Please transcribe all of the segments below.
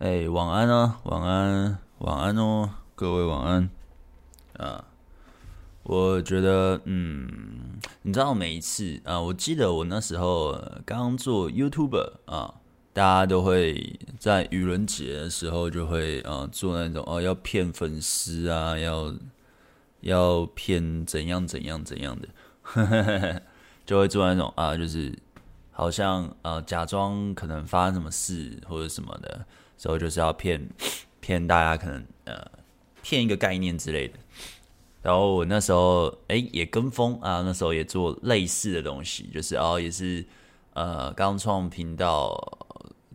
哎，晚安啊，晚安，晚安哦，各位晚安啊！我觉得，嗯，你知道每一次啊，我记得我那时候刚做 YouTuber 啊，大家都会在愚人节的时候就会啊做那种哦，要骗粉丝啊，要要骗怎样怎样怎样的，就会做那种啊，就是好像呃假装可能发生什么事或者什么的。所以就是要骗骗大家，可能呃骗一个概念之类的。然后我那时候哎、也跟风啊，那时候也做类似的东西，就是哦也是呃刚创频道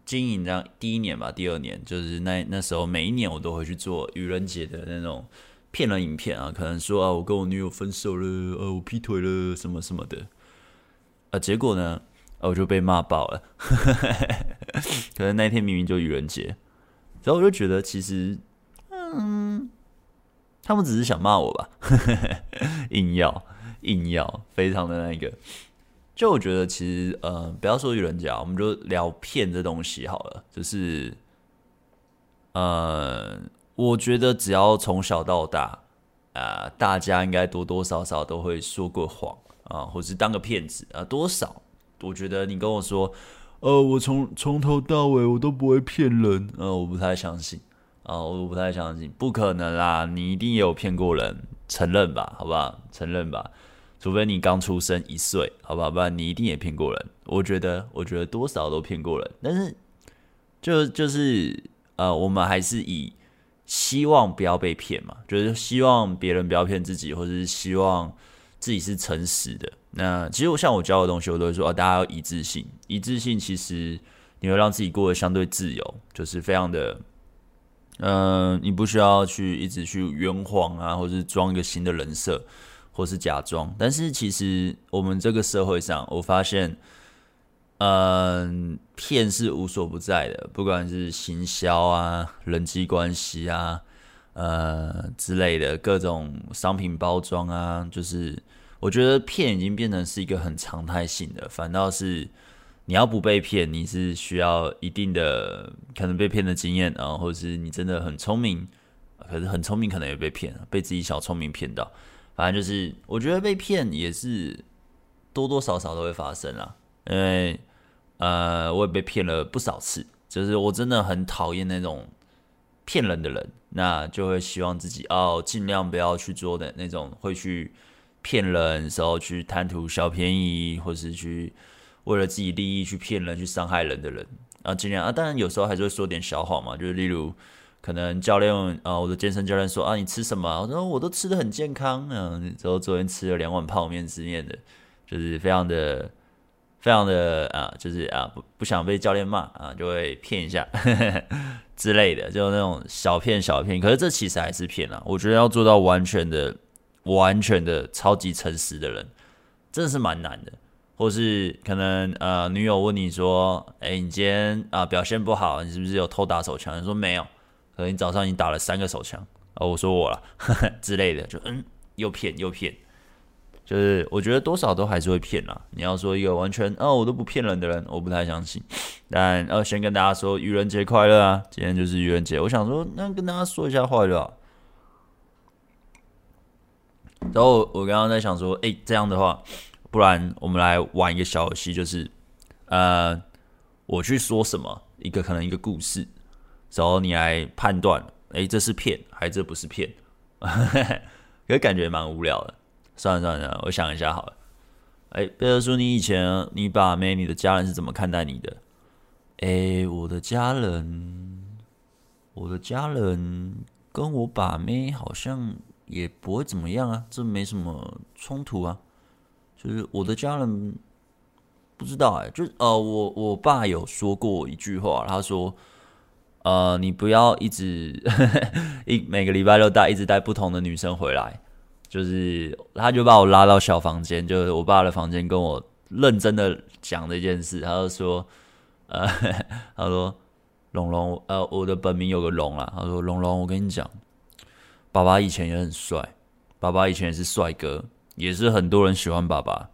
经营这样第一年吧，第二年就是那那时候每一年我都会去做愚人节的那种骗人影片啊，可能说啊我跟我女友分手了，呃、我劈腿了什么什么的。啊结果呢？我就被骂爆了，可能那天明明就愚人节，然后我就觉得其实，嗯，他们只是想骂我吧，硬要硬要，非常的那个。就我觉得其实，呃，不要说愚人节啊，我们就聊骗这东西好了。就是，呃，我觉得只要从小到大，啊、大家应该多多少少都会说过谎啊、或是当个骗子啊、多少。我觉得你跟我说，呃，我从从头到尾我都不会骗人，呃，我不太相信，啊、呃，我不太相信，不可能啦，你一定也有骗过人，承认吧，好不好？承认吧，除非你刚出生一岁，好不好？不然你一定也骗过人。我觉得，我觉得多少都骗过人，但是就就是呃，我们还是以希望不要被骗嘛，就是希望别人不要骗自己，或者是希望自己是诚实的。那其实我像我教的东西，我都会说啊，大家要一致性。一致性其实你会让自己过得相对自由，就是非常的，嗯、呃，你不需要去一直去圆谎啊，或是装一个新的人设，或是假装。但是其实我们这个社会上，我发现，嗯、骗是无所不在的，不管是行销啊、人际关系啊、呃之类的各种商品包装啊，就是。我觉得骗已经变成是一个很常态性的，反倒是你要不被骗，你是需要一定的可能被骗的经验啊，或者是你真的很聪明，可是很聪明可能也被骗，被自己小聪明骗到。反正就是我觉得被骗也是多多少少都会发生啦，因为呃我也被骗了不少次，就是我真的很讨厌那种骗人的人，那就会希望自己哦尽量不要去做的那种会去。骗人的时候去贪图小便宜，或是去为了自己利益去骗人、去伤害人的人啊，尽量啊。当然有时候还是会说点小谎嘛，就是例如可能教练啊，我的健身教练说啊，你吃什么？我说我都吃的很健康，嗯，之后昨天吃了两碗泡面之类的，就是非常的、非常的啊，就是啊不不想被教练骂啊，就会骗一下 之类的，就那种小骗小骗。可是这其实还是骗啊，我觉得要做到完全的。完全的超级诚实的人，真的是蛮难的。或是可能呃，女友问你说：“哎、你今天啊、表现不好，你是不是有偷打手枪？”你说没有，可能你早上已经打了三个手枪。哦，我说我了呵呵之类的，就嗯，又骗又骗，就是我觉得多少都还是会骗啦。你要说一个完全哦，我都不骗人的人，我不太相信。但呃，先跟大家说愚人节快乐啊！今天就是愚人节，我想说，那跟大家说一下话就好。然后我刚刚在想说，哎、这样的话，不然我们来玩一个小游戏，就是，呃，我去说什么一个可能一个故事，然后你来判断，哎、这是骗还是这不是骗？可是感觉蛮无聊的。算了算了，我想一下好了。哎、欸，贝尔叔，你以前你把妹，你的家人是怎么看待你的？哎、我的家人，我的家人跟我把妹好像。也不会怎么样啊，这没什么冲突啊。就是我的家人不知道哎、欸，就呃，我我爸有说过一句话，他说，呃，你不要一直 一每个礼拜六带一直带不同的女生回来，就是他就把我拉到小房间，就是我爸的房间，跟我认真的讲这件事，他就说，呃，他说龙龙，呃，我的本名有个龙啦，他说龙龙，我跟你讲。爸爸以前也很帅，爸爸以前也是帅哥，也是很多人喜欢爸爸。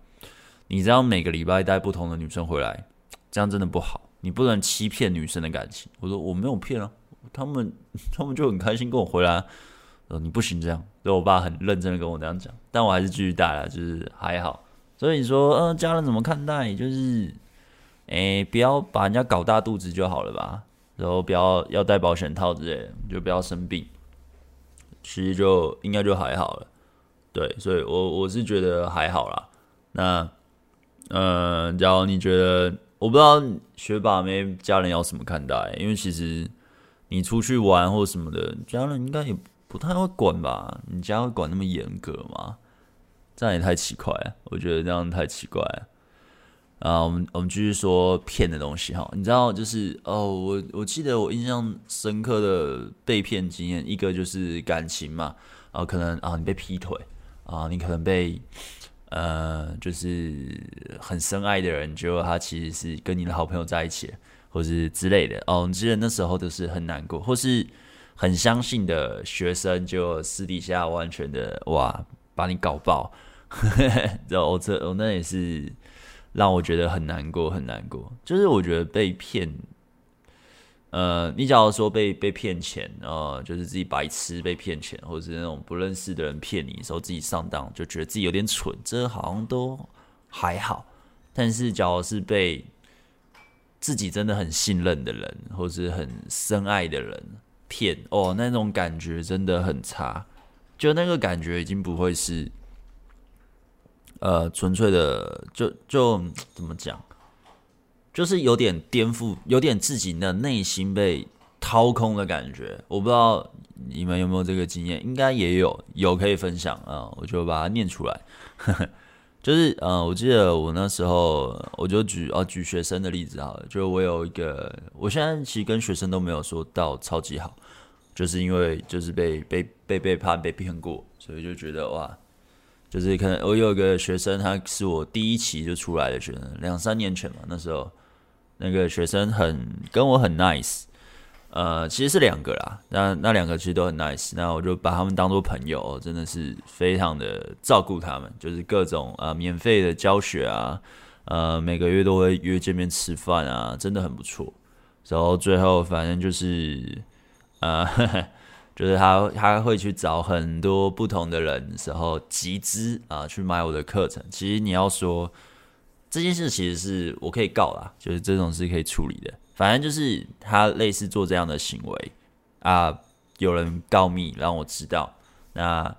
你这样每个礼拜带不同的女生回来，这样真的不好。你不能欺骗女生的感情。我说我没有骗啊，他们 他们就很开心跟我回来，说你不行这样。所以我爸很认真的跟我这样讲，但我还是继续带了，就是还好。所以你说，嗯、家人怎么看待？就是，哎、不要把人家搞大肚子就好了吧。然后不要要带保险套之类的，就不要生病。其实就应该就还好了。对，所以我我是觉得还好啦。那，嗯、呃，假如你觉得，我不知道学把妹家人要怎么看待，因为其实你出去玩或什么的，家人应该也不太会管吧？你家会管那么严格吗？这样也太奇怪，我觉得这样太奇怪了。啊，我们我们继续说骗的东西哈，你知道就是哦，我我记得我印象深刻的被骗经验，一个就是感情嘛，啊，可能啊你被劈腿啊，你可能被。呃，就是很深爱的人，结果他其实是跟你的好朋友在一起，或是之类的哦。你记得那时候都是很难过，或是很相信的学生，就私底下完全的哇，把你搞爆。然后我这我那也是让我觉得很难过，很难过。就是我觉得被骗。呃，你假如说被被骗钱，呃，就是自己白痴被骗钱，或者是那种不认识的人骗你的时候自己上当，就觉得自己有点蠢，这好像都还好。但是，假如是被自己真的很信任的人，或是很深爱的人骗，哦，那种感觉真的很差。就那个感觉已经不会是，呃，纯粹的，就就怎么讲？就是有点颠覆，有点自己的内心被掏空的感觉。我不知道你们有没有这个经验，应该也有，有可以分享啊，我就把它念出来。就是呃，我记得我那时候，我就举啊举学生的例子好了，就我有一个，我现在其实跟学生都没有说到超级好，就是因为就是被被被背叛被骗过，所以就觉得哇，就是可能我有一个学生，他是我第一期就出来的学生，两三年前嘛，那时候。那个学生很跟我很 nice，呃，其实是两个啦，那那两个其实都很 nice，那我就把他们当做朋友，真的是非常的照顾他们，就是各种啊、免费的教学啊，呃每个月都会约见面吃饭啊，真的很不错。然后最后反正就是，呃，呵 呵就是他他会去找很多不同的人，然后集资啊、去买我的课程。其实你要说。这件事其实是我可以告啦，就是这种是可以处理的。反正就是他类似做这样的行为啊，有人告密让我知道。那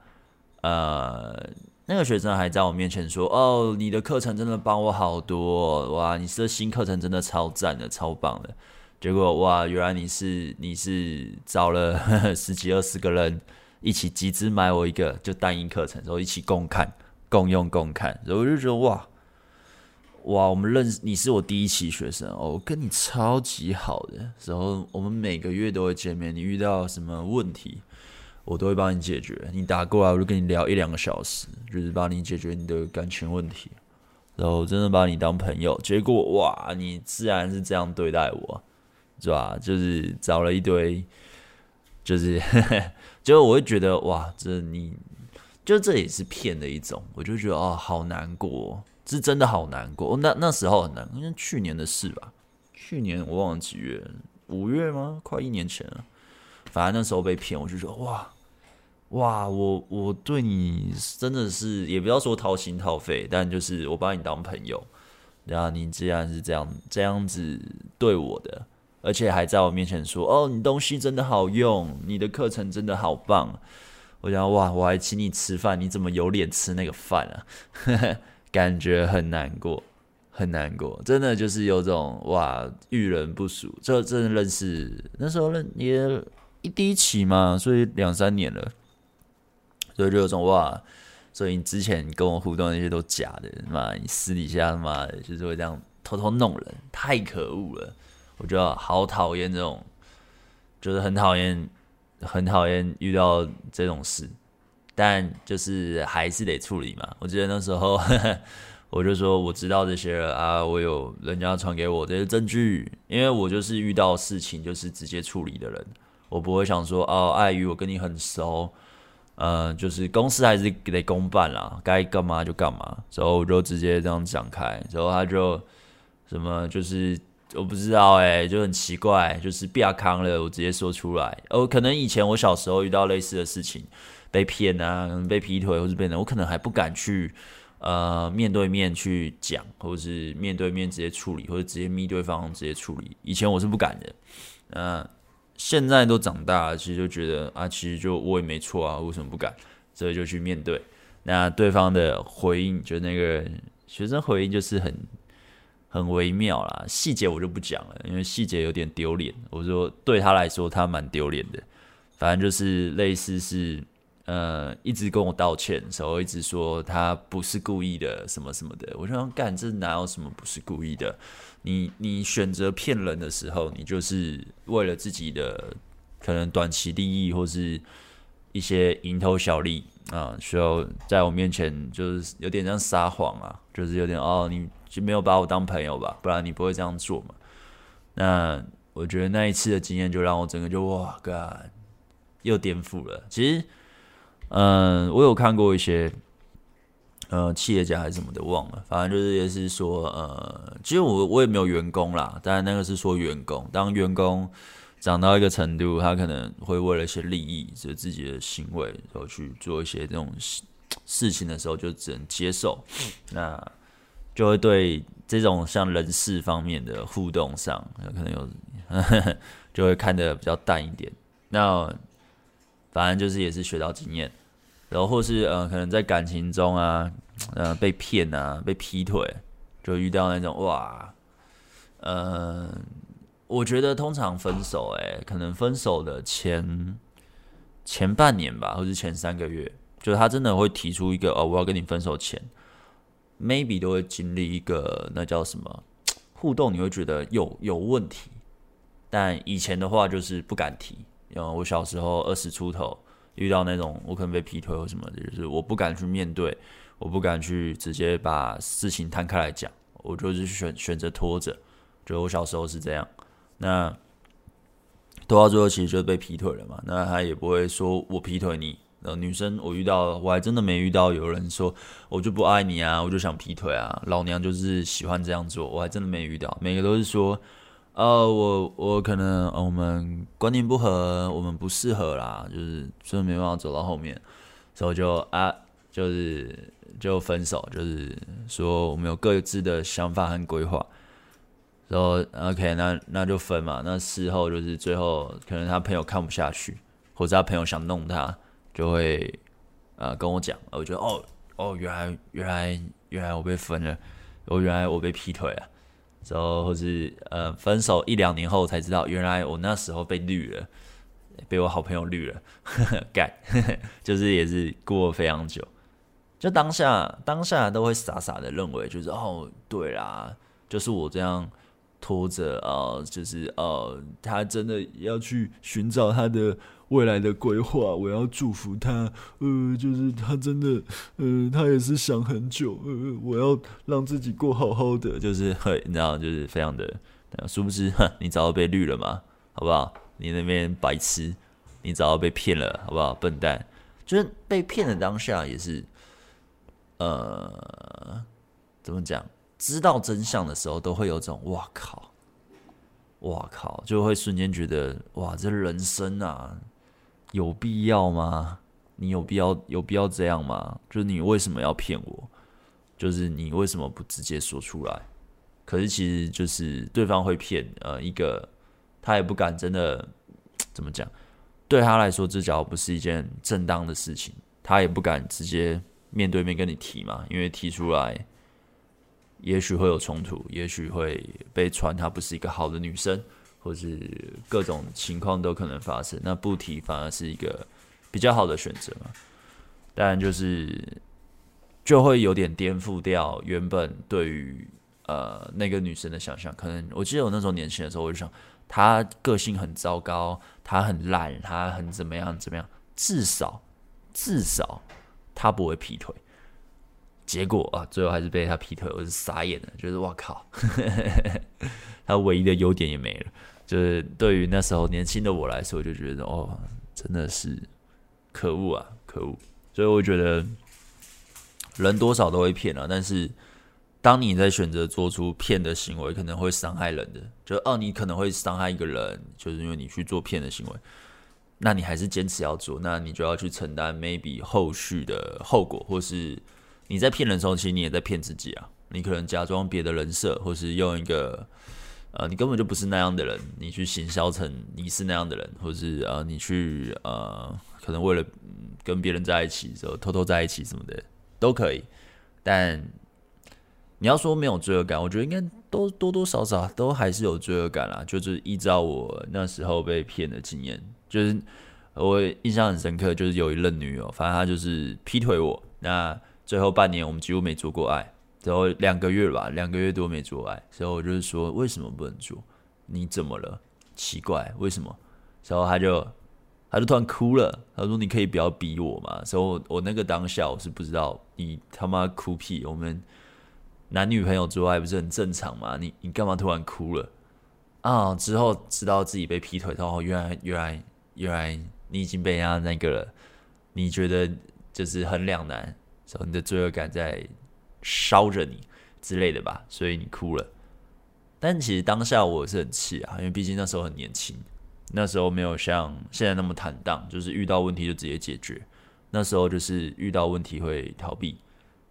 呃，那个学生还在我面前说：“哦，你的课程真的帮我好多哇！你这新课程真的超赞的，超棒的。”结果哇，原来你是你是找了呵 呵十几二十个人一起集资买我一个就单一课程，然后一起共看、共用、共看，然后我就觉得哇。哇，我们认识你是我第一期学生哦，我跟你超级好的，然后我们每个月都会见面。你遇到什么问题，我都会帮你解决。你打过来，我就跟你聊一两个小时，就是帮你解决你的感情问题，然后真的把你当朋友。结果哇，你自然是这样对待我，是吧？就是找了一堆，就是，就我会觉得哇，这你就这也是骗的一种，我就觉得哦，好难过。是真的好难过，那那时候很难，因为去年的事吧。去年我忘了几月，五月吗？快一年前了。反正那时候被骗，我就说哇哇，我我对你真的是也不要说掏心掏肺，但就是我把你当朋友，然后你既然是这样这样子对我的，而且还在我面前说哦，你东西真的好用，你的课程真的好棒。我想哇，我还请你吃饭，你怎么有脸吃那个饭啊？感觉很难过，很难过，真的就是有种哇，遇人不淑。这真的认识那时候认也一第一期嘛，所以两三年了，所以就有种哇，所以你之前跟我互动那些都假的嘛，你私底下嘛就是会这样偷偷弄人，太可恶了，我觉得好讨厌这种，就是很讨厌，很讨厌遇到这种事。但就是还是得处理嘛。我记得那时候，我就说我知道这些了啊，我有人家传给我这些证据，因为我就是遇到事情就是直接处理的人，我不会想说哦，碍于我跟你很熟，呃，就是公司还是得公办啦，该干嘛就干嘛，然后我就直接这样讲开，然后他就什么就是我不知道哎、就很奇怪，就是被他扛了，我直接说出来。哦，可能以前我小时候遇到类似的事情，被骗啊，可能被劈腿或是被人，我可能还不敢去呃面对面去讲，或者是面对面直接处理，或者直接密对方直接处理。以前我是不敢的，嗯、现在都长大了，其实就觉得啊，其实就我也没错啊，为什么不敢？所以就去面对。那对方的回应，就那个学生回应，就是很。很微妙啦，细节我就不讲了，因为细节有点丢脸。我说对他来说，他蛮丢脸的。反正就是类似是，呃，一直跟我道歉，然后一直说他不是故意的，什么什么的。我想干，这哪有什么不是故意的？你你选择骗人的时候，你就是为了自己的可能短期利益，或是一些蝇头小利啊，需要在我面前就是有点像撒谎啊，就是有点哦你。就没有把我当朋友吧，不然你不会这样做嘛。那我觉得那一次的经验就让我整个就哇，God，又颠覆了。其实，嗯，我有看过一些，呃，企业家还是什么的，忘了。反正就是也是说，呃，其实我我也没有员工啦，但那个是说员工，当员工长到一个程度，他可能会为了一些利益，就自己的行为，然后去做一些这种事情的时候，就只能接受。那就会对这种像人事方面的互动上，可能有 就会看得比较淡一点。那反正就是也是学到经验，然后或是呃，可能在感情中啊，呃，被骗啊，被劈腿，就遇到那种哇，呃，我觉得通常分手，诶，可能分手的前前半年吧，或是前三个月，就是他真的会提出一个哦，我要跟你分手前。Maybe 都会经历一个那叫什么 互动，你会觉得有有问题，但以前的话就是不敢提。因为我小时候二十出头遇到那种我可能被劈腿或什么的，就是我不敢去面对，我不敢去直接把事情摊开来讲，我就是选选择拖着。就我小时候是这样，那拖到最后其实就被劈腿了嘛，那他也不会说我劈腿你。呃，女生我遇到，我还真的没遇到有人说我就不爱你啊，我就想劈腿啊，老娘就是喜欢这样做，我还真的没遇到，每个都是说，呃，我我可能、我们观念不合，我们不适合啦，就是真的没办法走到后面，所以就啊，就是就分手，就是说我们有各自的想法和规划，然后 OK，那那就分嘛，那事后就是最后可能他朋友看不下去，或者他朋友想弄他。就会，呃，跟我讲，我觉得哦哦，原来原来原来我被分了，我原来我被劈腿了，之后或是呃分手一两年后才知道，原来我那时候被绿了，被我好朋友绿了，干，就是也是过了非常久，就当下当下都会傻傻的认为，就是哦对啦，就是我这样拖着啊、呃，就是呃他真的要去寻找他的。未来的规划，我要祝福他。呃，就是他真的，呃，他也是想很久。呃，我要让自己过好好的，就是很，你知道，就是非常的。殊不知，哼，你早就被绿了嘛，好不好？你那边白痴，你早就被骗了，好不好？笨蛋，就是被骗的当下也是，呃，怎么讲？知道真相的时候，都会有种哇靠，哇靠，就会瞬间觉得哇，这人生啊！有必要吗？你有必要有必要这样吗？就是你为什么要骗我？就是你为什么不直接说出来？可是其实就是对方会骗，呃，一个他也不敢真的怎么讲，对他来说这假如不是一件正当的事情，他也不敢直接面对面跟你提嘛，因为提出来也许会有冲突，也许会被传她不是一个好的女生。或是各种情况都可能发生，那不提反而是一个比较好的选择嘛。当然就是就会有点颠覆掉原本对于呃那个女生的想象。可能我记得我那时候年轻的时候，我就想她个性很糟糕，她很烂，她很怎么样怎么样，至少至少她不会劈腿。结果啊，最后还是被他劈腿，我是傻眼了，就是哇靠，他唯一的优点也没了。就是对于那时候年轻的我来说，就觉得哦，真的是可恶啊，可恶！所以我觉得人多少都会骗啊，但是当你在选择做出骗的行为，可能会伤害人的，就哦，你可能会伤害一个人，就是因为你去做骗的行为，那你还是坚持要做，那你就要去承担 maybe 后续的后果，或是你在骗人的时候，其实你也在骗自己啊，你可能假装别的人设，或是用一个。呃，你根本就不是那样的人，你去行销成你是那样的人，或是呃，你去呃，可能为了跟别人在一起，时候偷偷在一起什么的都可以。但你要说没有罪恶感，我觉得应该都多多少少都还是有罪恶感啦。就是依照我那时候被骗的经验，就是我印象很深刻，就是有一任女友，反正她就是劈腿我，那最后半年我们几乎没做过爱。然后两个月吧，两个月多没做爱，所以我就是说，为什么不能做？你怎么了？奇怪，为什么？然后他就他就突然哭了，他说：“你可以不要逼我嘛。”所以我，我那个当下我是不知道，你他妈哭屁！我们男女朋友做爱不是很正常吗？你你干嘛突然哭了？啊！之后知道自己被劈腿，然后原来原来原来你已经被人家那个了，你觉得就是很两难，你的罪恶感在。烧着你之类的吧，所以你哭了。但其实当下我是很气啊，因为毕竟那时候很年轻，那时候没有像现在那么坦荡，就是遇到问题就直接解决。那时候就是遇到问题会逃避，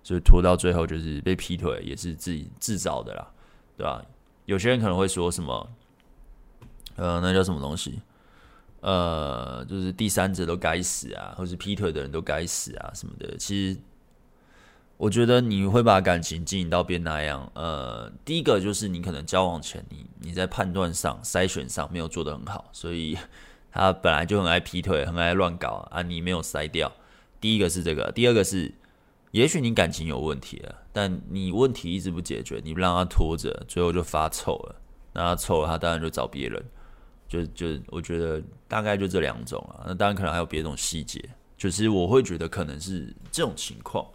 所以拖到最后就是被劈腿，也是自己自找的啦，对吧？有些人可能会说什么，呃，那叫什么东西？呃，就是第三者都该死啊，或是劈腿的人都该死啊什么的。其实。我觉得你会把感情经营到变那样，呃，第一个就是你可能交往前你你在判断上、筛选上没有做得很好，所以 他本来就很爱劈腿、很爱乱搞啊，你没有筛掉。第一个是这个，第二个是，也许你感情有问题了，但你问题一直不解决，你不让他拖着，最后就发臭了。那他臭了，他当然就找别人。就就我觉得大概就这两种啊，那当然可能还有别种细节，就是我会觉得可能是这种情况。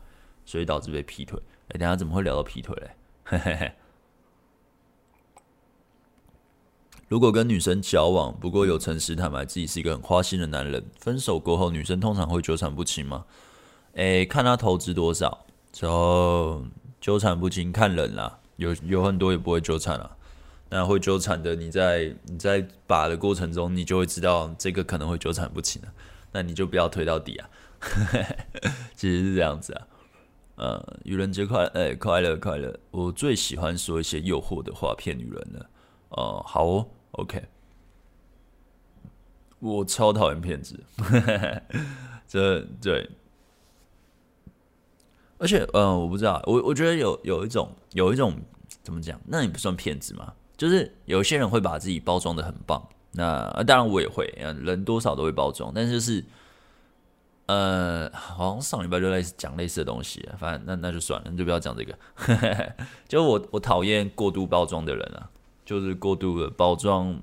所以导致被劈腿。哎，等下怎么会聊到劈腿嘞？嘿嘿嘿。如果跟女生交往，不过有诚实坦白自己是一个很花心的男人，分手过后，女生通常会纠缠不清吗？哎，看他投资多少，之后纠缠不清看人啦。有有很多也不会纠缠啊。那会纠缠的，你在你在把的过程中，你就会知道这个可能会纠缠不清了。那你就不要推到底啊。其实是这样子啊。呃，愚人节快乐，哎、快乐快乐！我最喜欢说一些诱惑的话骗女人了。哦、好哦，OK。我超讨厌骗子，这对。而且，嗯、我不知道，我我觉得有有一种有一种怎么讲？那你不算骗子吗？就是有些人会把自己包装的很棒，那当然我也会，人多少都会包装，但就是。呃，好像上礼拜就类似讲类似的东西，反正那那就算了，你就不要讲这个。就我我讨厌过度包装的人啊，就是过度的包装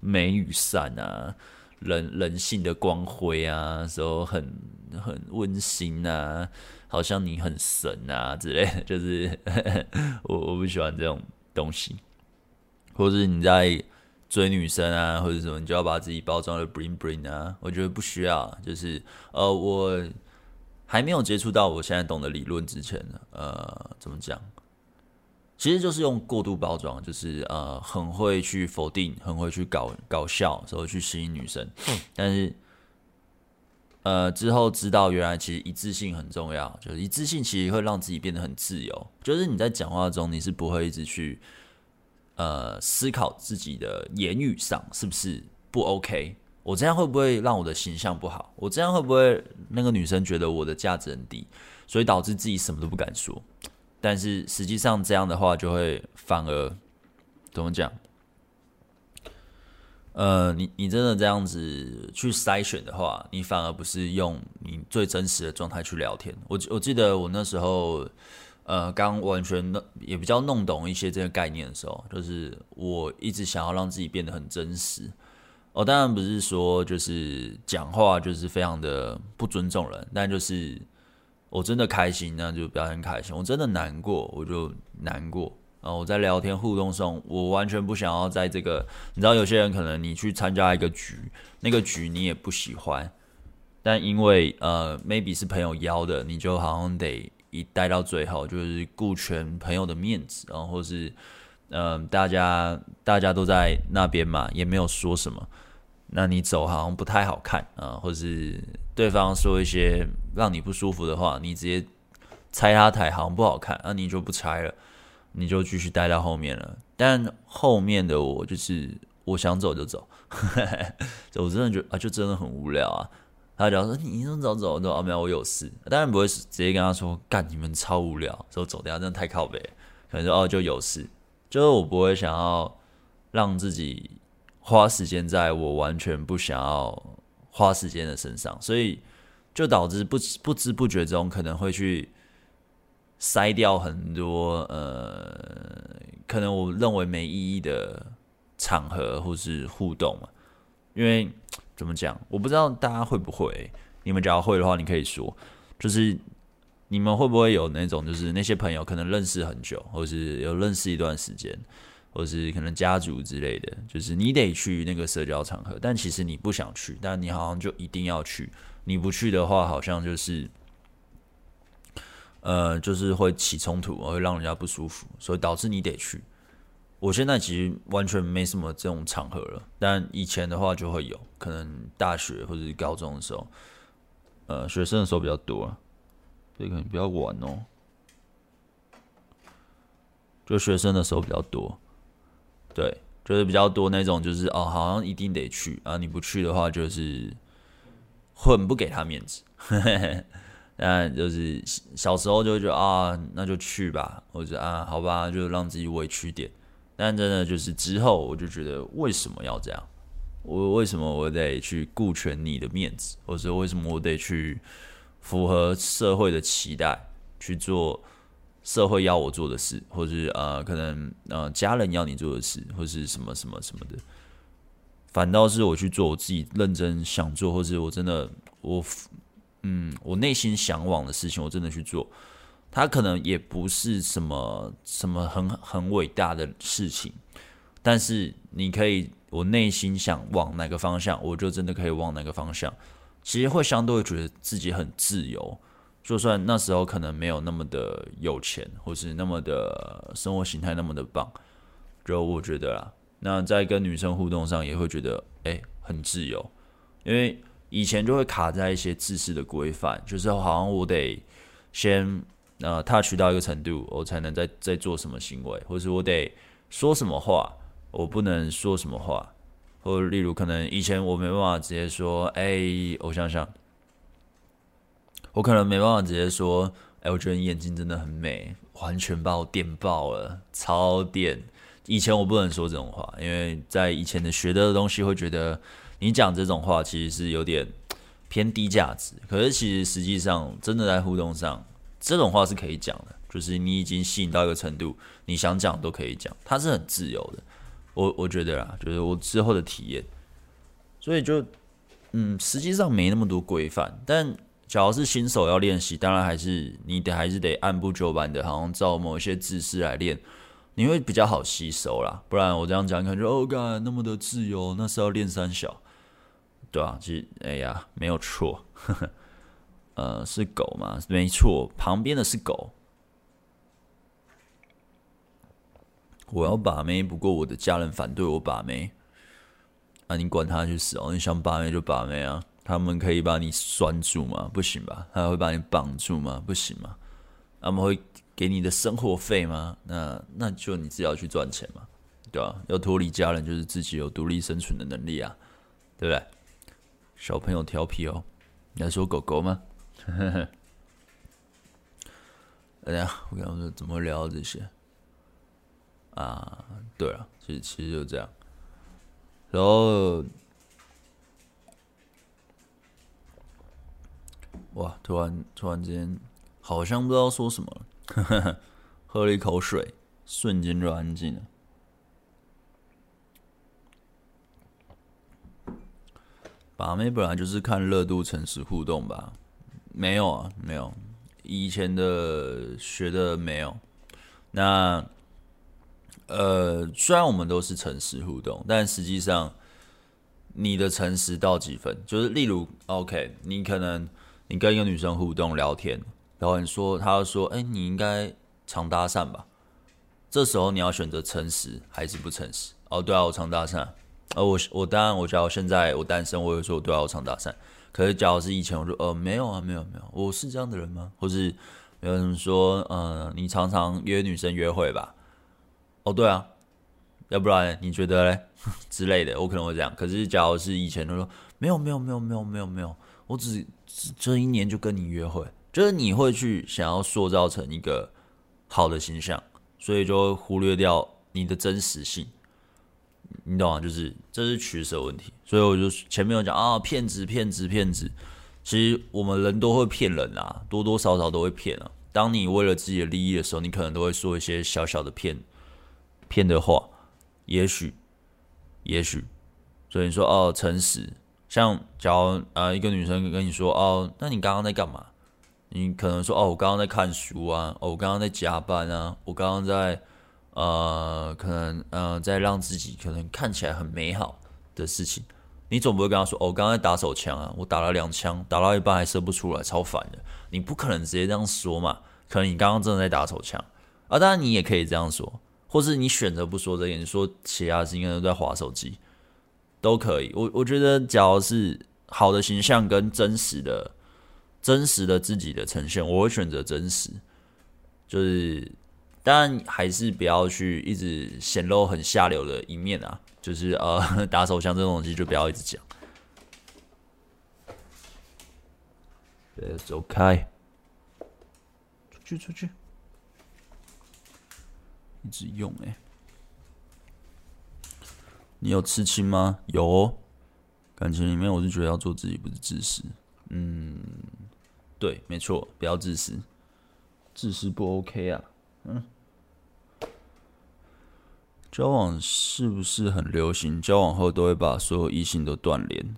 美与善啊，人人性的光辉啊，时候很很温馨啊，好像你很神啊之类的，就是 我我不喜欢这种东西，或者是你在。追女生啊，或者什么，你就要把自己包装的 bling bling 啊？我觉得不需要，就是呃，我还没有接触到我现在懂的理论之前呢，呃，怎么讲？其实就是用过度包装，就是呃，很会去否定，很会去搞搞笑，所以去吸引女生。但是呃，之后知道原来其实一致性很重要，就是一致性其实会让自己变得很自由，就是你在讲话中你是不会一直去。呃，思考自己的言语上是不是不 OK？我这样会不会让我的形象不好？我这样会不会那个女生觉得我的价值很低，所以导致自己什么都不敢说？但是实际上这样的话，就会反而怎么讲？呃，你你真的这样子去筛选的话，你反而不是用你最真实的状态去聊天。我我记得我那时候。呃，刚完全弄也比较弄懂一些这个概念的时候，就是我一直想要让自己变得很真实。哦，当然不是说就是讲话就是非常的不尊重人，但就是我真的开心，那就表现开心；我真的难过，我就难过。然后我在聊天互动上，我完全不想要在这个，你知道，有些人可能你去参加一个局，那个局你也不喜欢，但因为呃，maybe 是朋友邀的，你就好像得。一待到最后，就是顾全朋友的面子，然后是嗯、大家大家都在那边嘛，也没有说什么，那你走好像不太好看啊，或是对方说一些让你不舒服的话，你直接拆他台好像不好看，那你就不拆了，你就继续待到后面了。但后面的我就是我想走就走，我真的觉得啊，就真的很无聊啊。他讲说：“你怎么走走走啊？没有，我有事。当然不会直接跟他说，干你们超无聊，说走掉，真的太靠北。可能说哦，就有事，就是我不会想要让自己花时间在我完全不想要花时间的身上，所以就导致不不知不觉中可能会去筛掉很多呃，可能我认为没意义的场合或是互动嘛，因为。”怎么讲？我不知道大家会不会。你们假如会的话，你可以说，就是你们会不会有那种，就是那些朋友可能认识很久，或是有认识一段时间，或是可能家族之类的，就是你得去那个社交场合，但其实你不想去，但你好像就一定要去。你不去的话，好像就是，呃，就是会起冲突，会让人家不舒服，所以导致你得去。我现在其实完全没什么这种场合了，但以前的话就会有，可能大学或者是高中的时候，呃，学生的时候比较多啊，所以可能比较晚哦，就学生的时候比较多，对，就是比较多那种，就是哦，好像一定得去啊，你不去的话就是很不给他面子，但就是小时候就觉得啊，那就去吧，或者啊，好吧，就让自己委屈点。但真的就是之后，我就觉得为什么要这样？我为什么我得去顾全你的面子，或者为什么我得去符合社会的期待去做社会要我做的事，或是呃可能呃家人要你做的事，或是什么什么什么的？反倒是我去做我自己认真想做，或是我真的我嗯我内心向往的事情，我真的去做。他可能也不是什么什么很很伟大的事情，但是你可以，我内心想往哪个方向，我就真的可以往哪个方向。其实会相对觉得自己很自由，就算那时候可能没有那么的有钱，或是那么的生活形态那么的棒，就我觉得啦，那在跟女生互动上也会觉得诶很自由，因为以前就会卡在一些自私的规范，就是好像我得先。呃 touch 到一个程度，我才能再再做什么行为，或是我得说什么话，我不能说什么话，或例如可能以前我没办法直接说，哎、我想想，我可能没办法直接说，哎、我觉得你眼睛真的很美，完全把我电爆了，超电。以前我不能说这种话，因为在以前的学的东西会觉得你讲这种话其实是有点偏低价值，可是其实实际上真的在互动上。这种话是可以讲的，就是你已经吸引到一个程度，你想讲都可以讲，它是很自由的。我我觉得啦，就是我之后的体验，所以就嗯，实际上没那么多规范。但假如是新手要练习，当然还是你得还是得按部就班的，好像照某一些姿势来练，你会比较好吸收啦。不然我这样讲，感觉哦，干那么的自由，那是要练三小，对啊，其实哎呀，没有错。呵 呵呃，是狗吗？没错，旁边的是狗。我要把妹，不过我的家人反对我把妹。啊，你管他去死哦！你想把妹就把妹啊！他们可以把你拴住吗？不行吧？他会把你绑住吗？不行吗？他们会给你的生活费吗？那那就你自己要去赚钱嘛，对吧、啊？要脱离家人，就是自己有独立生存的能力啊，对不对？小朋友调皮哦，你在说狗狗吗？呵呵呵，哎呀，我刚刚说怎么聊这些啊？对了，其实其实就这样。然后，哇，突然突然间好像不知道说什么了，呵呵，喝了一口水，瞬间就安静了。把妹本来就是看热度、诚实互动吧。没有啊，没有，以前的学的没有。那呃，虽然我们都是诚实互动，但实际上你的诚实到几分？就是例如，OK，你可能你跟一个女生互动聊天，然后你说，他就说，哎，你应该常搭讪吧？这时候你要选择诚实还是不诚实？哦，对啊，我常搭讪。呃，我我当然，我假如现在我单身，我会说对啊，我常搭讪。可是假如是以前，我说呃没有啊，没有没有，我是这样的人吗？或是有人说，呃，你常常约女生约会吧？哦，对啊，要不然你觉得嘞之类的，我可能会这样。可是假如是以前，都说没有没有没有没有没有没有，我只这一年就跟你约会，就是你会去想要塑造成一个好的形象，所以就会忽略掉你的真实性。你懂吗？就是这是取舍问题，所以我就前面有讲啊，骗子、骗子、骗子。其实我们人都会骗人啊，多多少少都会骗啊。当你为了自己的利益的时候，你可能都会说一些小小的骗骗的话。也许，也许，所以你说哦，诚实。像假如啊，一个女生跟你说哦，那你刚刚在干嘛？你可能说哦，我刚刚在看书啊，哦，我刚刚在加班啊，我刚刚在。呃，可能呃，在让自己可能看起来很美好的事情，你总不会跟他说：“哦，我刚刚在打手枪啊，我打了两枪，打到一半还射不出来，超烦的。”你不可能直接这样说嘛？可能你刚刚真的在打手枪啊，当然你也可以这样说，或是你选择不说这个，你说其他事情，应该都在划手机，都可以。我我觉得，只要是好的形象跟真实的、真实的自己的呈现，我会选择真实，就是。当然，还是不要去一直显露很下流的一面啊！就是呃，打手枪这种东西就不要一直讲。对，走开，出去出去，一直用哎、你有刺青吗？有。感情里面，我是觉得要做自己，不是自私。嗯，对，没错，不要自私，自私不 OK 啊。嗯，交往是不是很流行？交往后都会把所有异性都断联？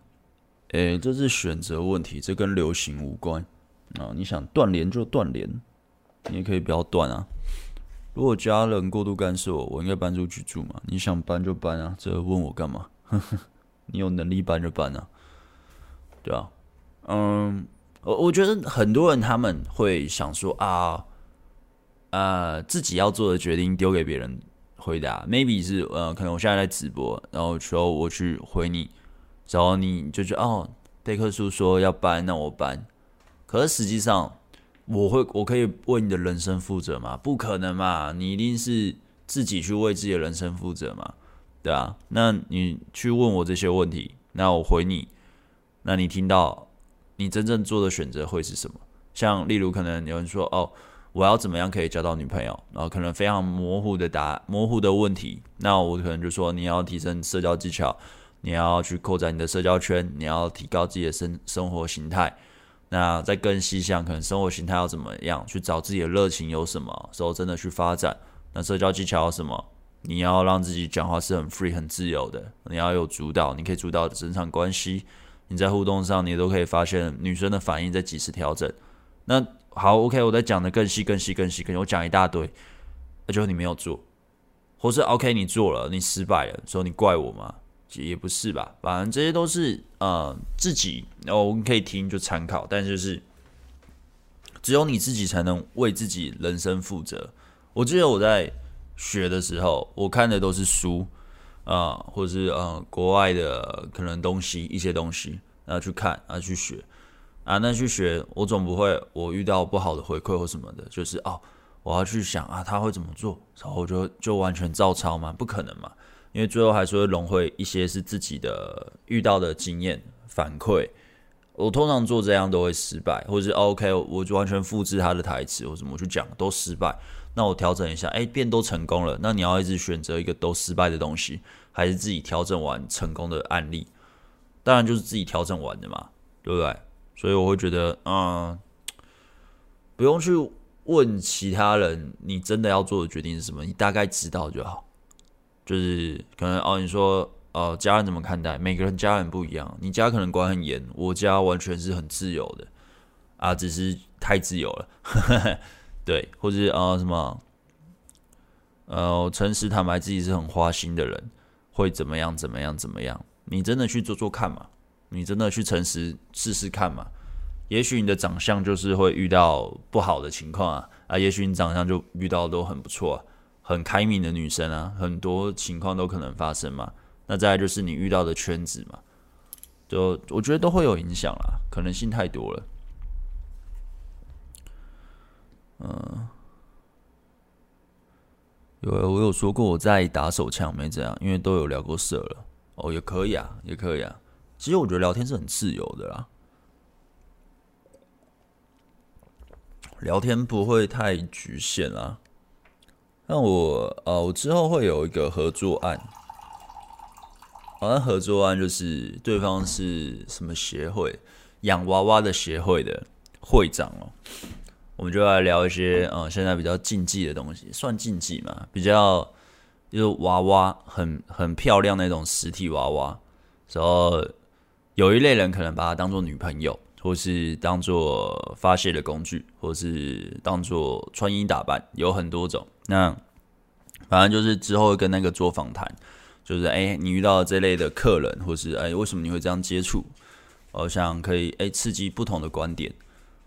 诶，这是选择问题，这跟流行无关啊。你想断联就断联，你也可以不要断啊。如果家人过度干涉我，我应该搬出去住吗？你想搬就搬啊，这问我干嘛？呵呵，你有能力搬就搬啊，对啊。嗯，我我觉得很多人他们会想说啊。呃，自己要做的决定丢给别人回答，maybe 是呃，可能我现在在直播，然后说我去回你，然后你就觉得哦，贝克书说要搬，那我搬。可是实际上，我会我可以为你的人生负责吗？不可能嘛，你一定是自己去为自己的人生负责嘛，对啊。那你去问我这些问题，那我回你，那你听到你真正做的选择会是什么？像例如可能有人说哦。我要怎么样可以交到女朋友？然后可能非常模糊的答模糊的问题，那我可能就说你要提升社交技巧，你要去扩展你的社交圈，你要提高自己的生生活形态。那再更细项，可能生活形态要怎么样去找自己的热情有什么时候真的去发展？那社交技巧有什么？你要让自己讲话是很 free 很自由的，你要有主导，你可以主导整场关系。你在互动上，你都可以发现女生的反应在及时调整。那好，OK，我再讲的更细、更细、更细，可能，我讲一大堆，那就你没有做，或是 OK 你做了，你失败了，说你怪我吗？也不是吧，反正这些都是呃自己，然哦，我们可以听就参考，但就是只有你自己才能为自己人生负责。我记得我在学的时候，我看的都是书啊、或者是呃国外的可能东西一些东西，然后去看，啊去学。啊，那去学，我总不会，我遇到不好的回馈或什么的，就是哦，我要去想啊，他会怎么做，然后我就就完全照抄吗？不可能嘛，因为最后还是会融会一些是自己的遇到的经验反馈。我通常做这样都会失败，或者是 OK，我就完全复制他的台词或什么去讲都失败。那我调整一下，哎，变都成功了。那你要一直选择一个都失败的东西，还是自己调整完成功的案例？当然就是自己调整完的嘛，对不对？所以我会觉得，嗯，不用去问其他人，你真的要做的决定是什么？你大概知道就好。就是可能哦，你说哦，家人怎么看待？每个人家人不一样，你家可能管很严，我家完全是很自由的啊，只是太自由了。对，或者啊、呃、什么，呃，诚实坦白自己是很花心的人，会怎么样？怎么样？怎么样？你真的去做做看嘛？你真的去诚实试试看嘛？也许你的长相就是会遇到不好的情况啊，啊，也许你长相就遇到都很不错，很开明的女生啊，很多情况都可能发生嘛。那再就是你遇到的圈子嘛，就我觉得都会有影响啦，可能性太多了。嗯，有我有说过我在打手枪没这样，因为都有聊过色了。哦，也可以啊，也可以啊。其实我觉得聊天是很自由的啦，聊天不会太局限啦。那我呃，我之后会有一个合作案，好像合作案就是对方是什么协会，养娃娃的协会的会长哦。我们就来聊一些呃，现在比较禁忌的东西，算禁忌嘛？比较就是娃娃很很漂亮那种实体娃娃，然后有一类人可能把它当做女朋友，或是当做发泄的工具，或是当做穿衣打扮，有很多种。那反正就是之后跟那个做访谈，就是哎，你遇到这类的客人，或是哎，为什么你会这样接触？我想可以哎，刺激不同的观点。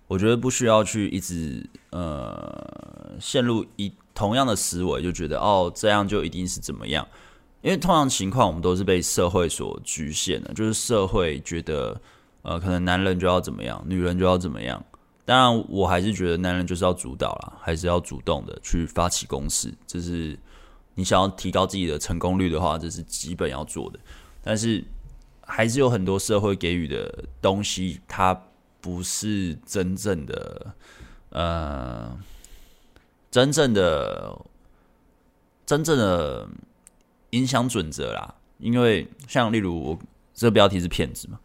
我觉得不需要去一直呃陷入一同样的思维，就觉得哦，这样就一定是怎么样，因为通常情况我们都是被社会所局限的，就是社会觉得呃可能男人就要怎么样，女人就要怎么样。当然，我还是觉得男人就是要主导啦，还是要主动的去发起攻势，这是你想要提高自己的成功率的话，这是基本要做的。但是还是有很多社会给予的东西，它。不是真正的，呃，真正的，真正的影响准则啦。因为像例如我这标题是骗子嘛，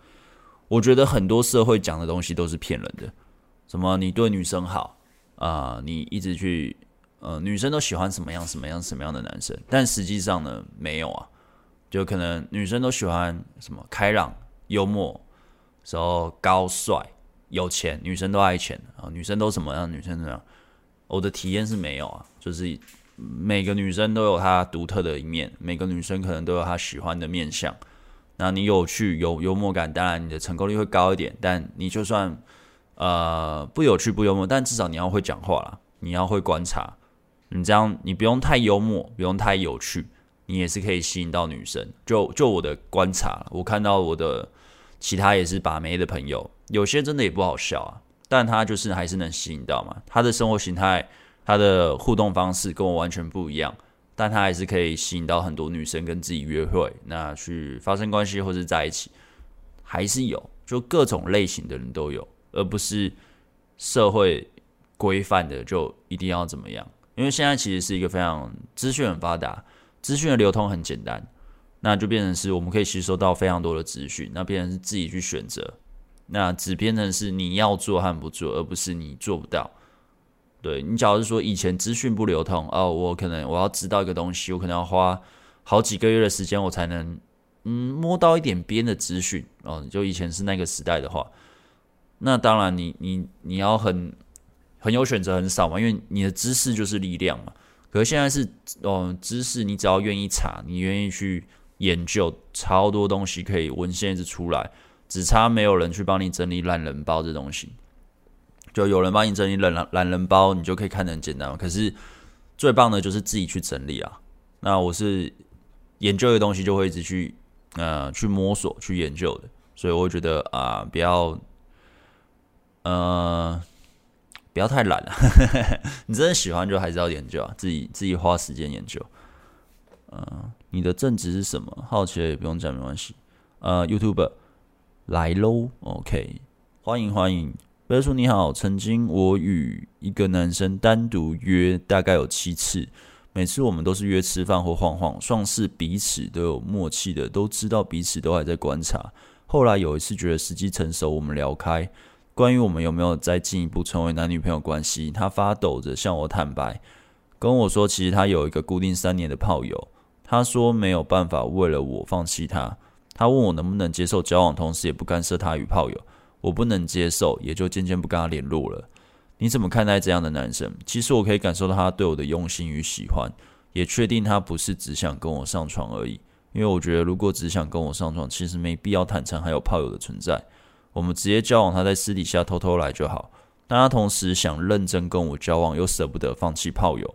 我觉得很多社会讲的东西都是骗人的。什么你对女生好啊，你一直去，呃，女生都喜欢什么样什么样什么样的男生，但实际上呢，没有啊，就可能女生都喜欢什么开朗、幽默，然后高帅。有钱，女生都爱钱啊！女生都什么样？女生怎么样？我的体验是没有啊，就是每个女生都有她独特的一面，每个女生可能都有她喜欢的面相。那你有趣、有幽默感，当然你的成功率会高一点。但你就算呃不有趣、不幽默，但至少你要会讲话啦，你要会观察。你这样，你不用太幽默，不用太有趣，你也是可以吸引到女生。就就我的观察，我看到我的其他也是把妹的朋友。有些真的也不好笑啊，但他就是还是能吸引到嘛。他的生活形态、他的互动方式跟我完全不一样，但他还是可以吸引到很多女生跟自己约会，那去发生关系或是在一起，还是有，就各种类型的人都有，而不是社会规范的就一定要怎么样。因为现在其实是一个非常资讯很发达，资讯的流通很简单，那就变成是我们可以吸收到非常多的资讯，那变成是自己去选择。那只变成是你要做和不做，而不是你做不到。对，你假如是说以前资讯不流通哦，我可能我要知道一个东西，我可能要花好几个月的时间，我才能嗯摸到一点边的资讯哦。就以前是那个时代的话，那当然你你你要很很有选择很少嘛，因为你的知识就是力量嘛。可是现在是哦，知识你只要愿意查，你愿意去研究，超多东西可以文献一直出来。只差没有人去帮你整理懒人包这东西，就有人帮你整理懒懒人包，你就可以看得很简单。可是最棒的就是自己去整理啊。那我是研究的东西，就会一直去呃去摸索、去研究的。所以我觉得啊、呃，不要呃不要太懒了。你真的喜欢就还是要研究啊，自己自己花时间研究。嗯、你的正职是什么？好奇也不用讲，没关系。呃，YouTube。来喽，OK，欢迎欢迎，贝叔你好。曾经我与一个男生单独约，大概有七次，每次我们都是约吃饭或晃晃，算是彼此都有默契的，都知道彼此都还在观察。后来有一次觉得时机成熟，我们聊开，关于我们有没有再进一步成为男女朋友关系，他发抖着向我坦白，跟我说其实他有一个固定三年的炮友，他说没有办法为了我放弃他。他问我能不能接受交往，同时也不干涉他与炮友。我不能接受，也就渐渐不跟他联络了。你怎么看待这样的男生？其实我可以感受到他对我的用心与喜欢，也确定他不是只想跟我上床而已。因为我觉得，如果只想跟我上床，其实没必要坦诚还有炮友的存在。我们直接交往，他在私底下偷偷来就好。但他同时想认真跟我交往，又舍不得放弃炮友，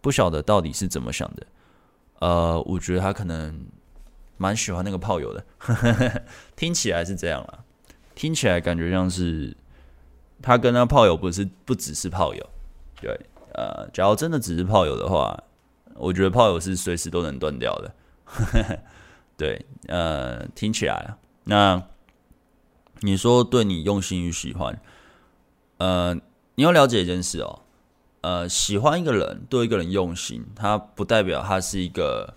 不晓得到底是怎么想的。呃，我觉得他可能蛮喜欢那个炮友的，听起来是这样啦，听起来感觉像是他跟那炮友不是不只是炮友，对，呃，假如真的只是炮友的话，我觉得炮友是随时都能断掉的。对，呃，听起来，那你说对你用心与喜欢，呃，你要了解一件事哦，呃，喜欢一个人，对一个人用心，他不代表他是一个，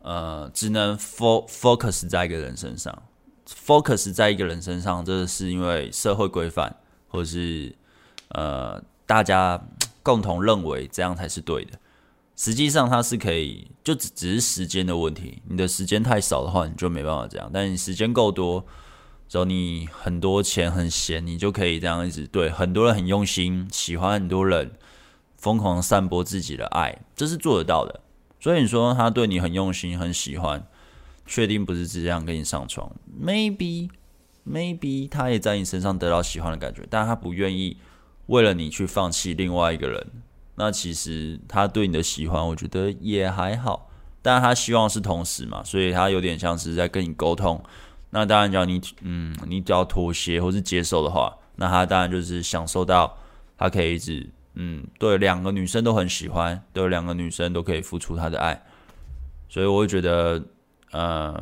呃，只能 fo focus 在一个人身上，focus 在一个人身上，这是因为社会规范，或是呃，大家共同认为这样才是对的。实际上，它是可以，就只只是时间的问题。你的时间太少的话，你就没办法这样。但你时间够多，只要你很多钱很闲，你就可以这样一直对很多人很用心，喜欢很多人，疯狂散播自己的爱，这是做得到的。所以你说他对你很用心，很喜欢，确定不是这样跟你上床？Maybe，Maybe 他也在你身上得到喜欢的感觉，但他不愿意为了你去放弃另外一个人。那其实他对你的喜欢，我觉得也还好，但他希望是同时嘛，所以他有点像是在跟你沟通。那当然，只要你嗯，你只要妥协或是接受的话，那他当然就是享受到他可以一直嗯，对两个女生都很喜欢，对两个女生都可以付出他的爱。所以我会觉得，嗯，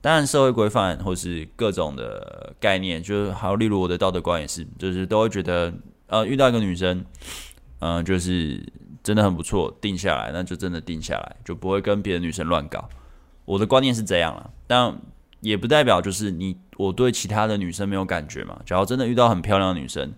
当然社会规范或是各种的概念，就是还有例如我的道德观也是，就是都会觉得，呃，遇到一个女生。嗯，就是真的很不错，定下来那就真的定下来，就不会跟别的女生乱搞。我的观念是这样了，但也不代表就是你我对其他的女生没有感觉嘛。假如真的遇到很漂亮的女生，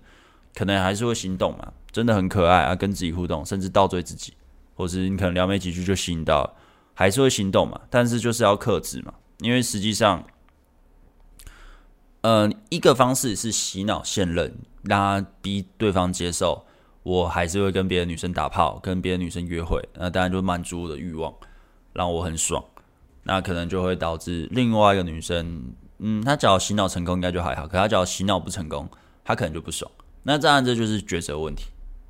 可能还是会心动嘛，真的很可爱啊，跟自己互动，甚至倒追自己，或是你可能聊没几句就吸引到，还是会心动嘛。但是就是要克制嘛，因为实际上，嗯，一个方式是洗脑现任，让他逼对方接受。我还是会跟别的女生打炮，跟别的女生约会，那当然就满足我的欲望，让我很爽。那可能就会导致另外一个女生，嗯，她只要洗脑成功应该就还好，可她只要洗脑不成功，她可能就不爽。那当然这就是抉择问题。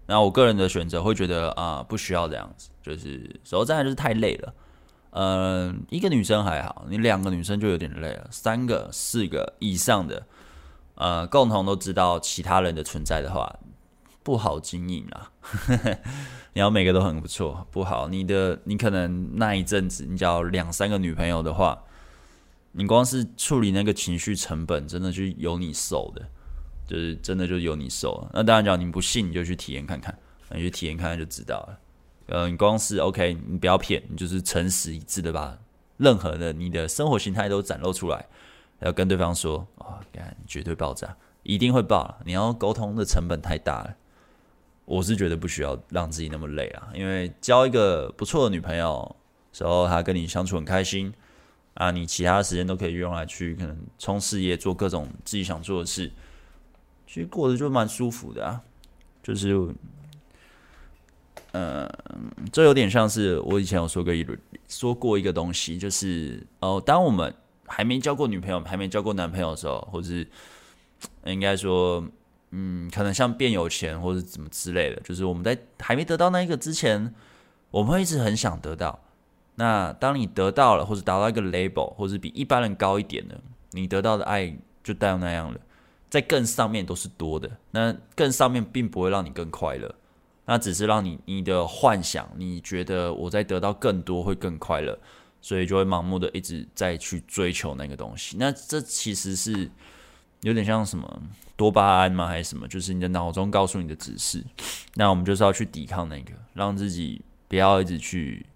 那我个人的选择会觉得啊、不需要这样子，就是首先就是太累了。嗯、一个女生还好，你两个女生就有点累了，三个、四个以上的，呃，共同都知道其他人的存在的话。不好经营啊，你要每个都很不错，不好。你的你可能那一阵子，你只要两三个女朋友的话，你光是处理那个情绪成本，真的就有你受的，就是真的就有你受。那当然讲，你不信你就去体验看看，你去体验看看就知道了。嗯，你光是 OK，你不要骗，你就是诚实一致的把任何的你的生活形态都展露出来，要跟对方说啊，干、哦、绝对爆炸，一定会爆。你要沟通的成本太大了。我是觉得不需要让自己那么累啊，因为交一个不错的女朋友时候，她跟你相处很开心啊，你其他的时间都可以用来去可能冲事业，做各种自己想做的事，其实过得就蛮舒服的啊。就是，嗯、呃，这有点像是我以前有说过一说过一个东西，就是哦，当我们还没交过女朋友、还没交过男朋友的时候，或是应该说。嗯，可能像变有钱或者怎么之类的，就是我们在还没得到那一个之前，我们会一直很想得到。那当你得到了，或者达到一个 label，或者比一般人高一点的，你得到的爱就带有那样了，在更上面都是多的。那更上面并不会让你更快乐，那只是让你你的幻想，你觉得我在得到更多会更快乐，所以就会盲目的一直在去追求那个东西。那这其实是。有点像什么多巴胺吗？还是什么？就是你的脑中告诉你的指示。那我们就是要去抵抗那个，让自己不要一直去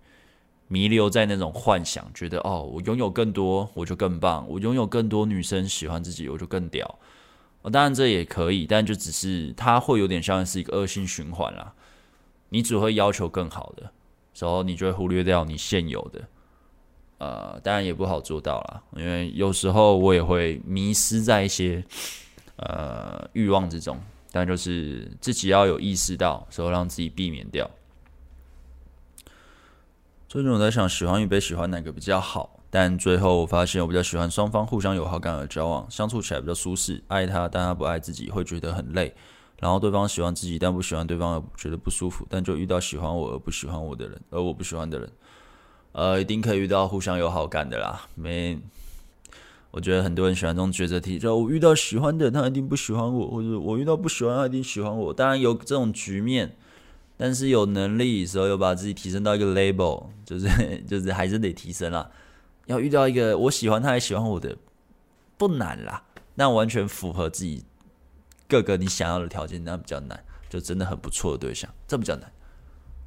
弥留在那种幻想，觉得哦，我拥有更多，我就更棒；我拥有更多女生喜欢自己，我就更屌。当然这也可以，但就只是它会有点像是一个恶性循环啦。你只会要求更好的，时候你就会忽略掉你现有的。呃，当然也不好做到啦，因为有时候我也会迷失在一些呃欲望之中，但就是自己要有意识到，所以让自己避免掉。最近我在想，喜欢与被喜欢哪个比较好？但最后我发现我比较喜欢双方互相有好感而交往，相处起来比较舒适。爱他，但他不爱自己，会觉得很累。然后对方喜欢自己，但不喜欢对方觉得不舒服。但就遇到喜欢我而不喜欢我的人，而我不喜欢的人，呃，一定可以遇到互相有好感的啦。没，我觉得很多人喜欢这种抉择题，就我遇到喜欢的，他一定不喜欢我，或者我遇到不喜欢，他一定喜欢我。当然有这种局面，但是有能力时候又把自己提升到一个 label，就是就是还是得提升啦。要遇到一个我喜欢他也喜欢我的，不难啦，那完全符合自己。各个你想要的条件，那比较难，就真的很不错的对象，这比较难。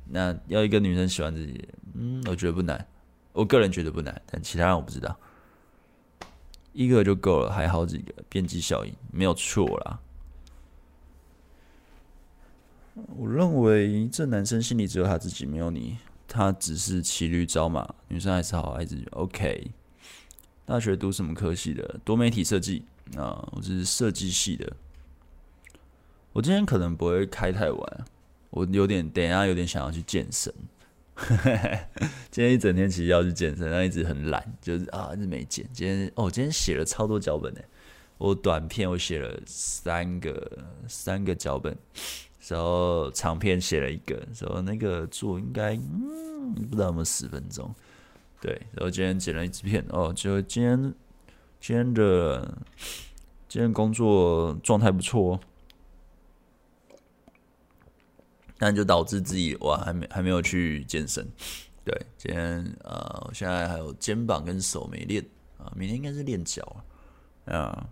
那要一个女生喜欢自己，嗯，我觉得不难，我个人觉得不难，但其他人我不知道。一个就够了，还好几个，边际效应没有错啦。我认为这男生心里只有他自己，没有你，他只是骑驴找马，女生还是好爱自己。OK，大学读什么科系的？多媒体设计啊，我是设计系的。我今天可能不会开太晚，我有点等一下有点想要去健身。今天一整天其实要去健身，但一直很懒，就是啊一直没健。今天哦，今天写了超多脚本呢。我短片我写了三个三个脚本，然后长片写了一个，然后那个做应该嗯不知道有没有十分钟。对，然后今天剪了一支片哦，就今天今天的今天工作状态不错哦。但就导致自己哇，还没还没有去健身。对，今天呃，我现在还有肩膀跟手没练啊，明天应该是练脚啊。